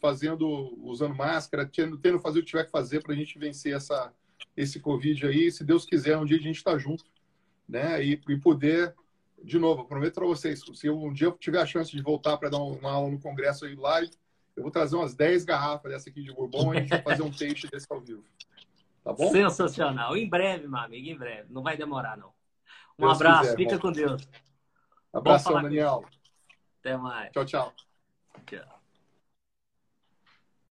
fazendo, usando máscara, tendo, tendo fazer o que tiver que fazer para a gente vencer essa, esse Covid aí. Se Deus quiser, um dia a gente está junto, né? E, e poder, de novo, prometo para vocês, se eu, um dia eu tiver a chance de voltar para dar uma aula no congresso aí live, eu vou trazer umas 10 garrafas dessa aqui de Bourbon e a gente vai fazer um taste desse ao vivo. Tá bom? Sensacional. Em breve, meu amigo, em breve. Não vai demorar, não. Um Deus abraço, quiser, fica irmão. com Deus. Abração, Daniel. Até mais. Tchau, tchau. Tchau.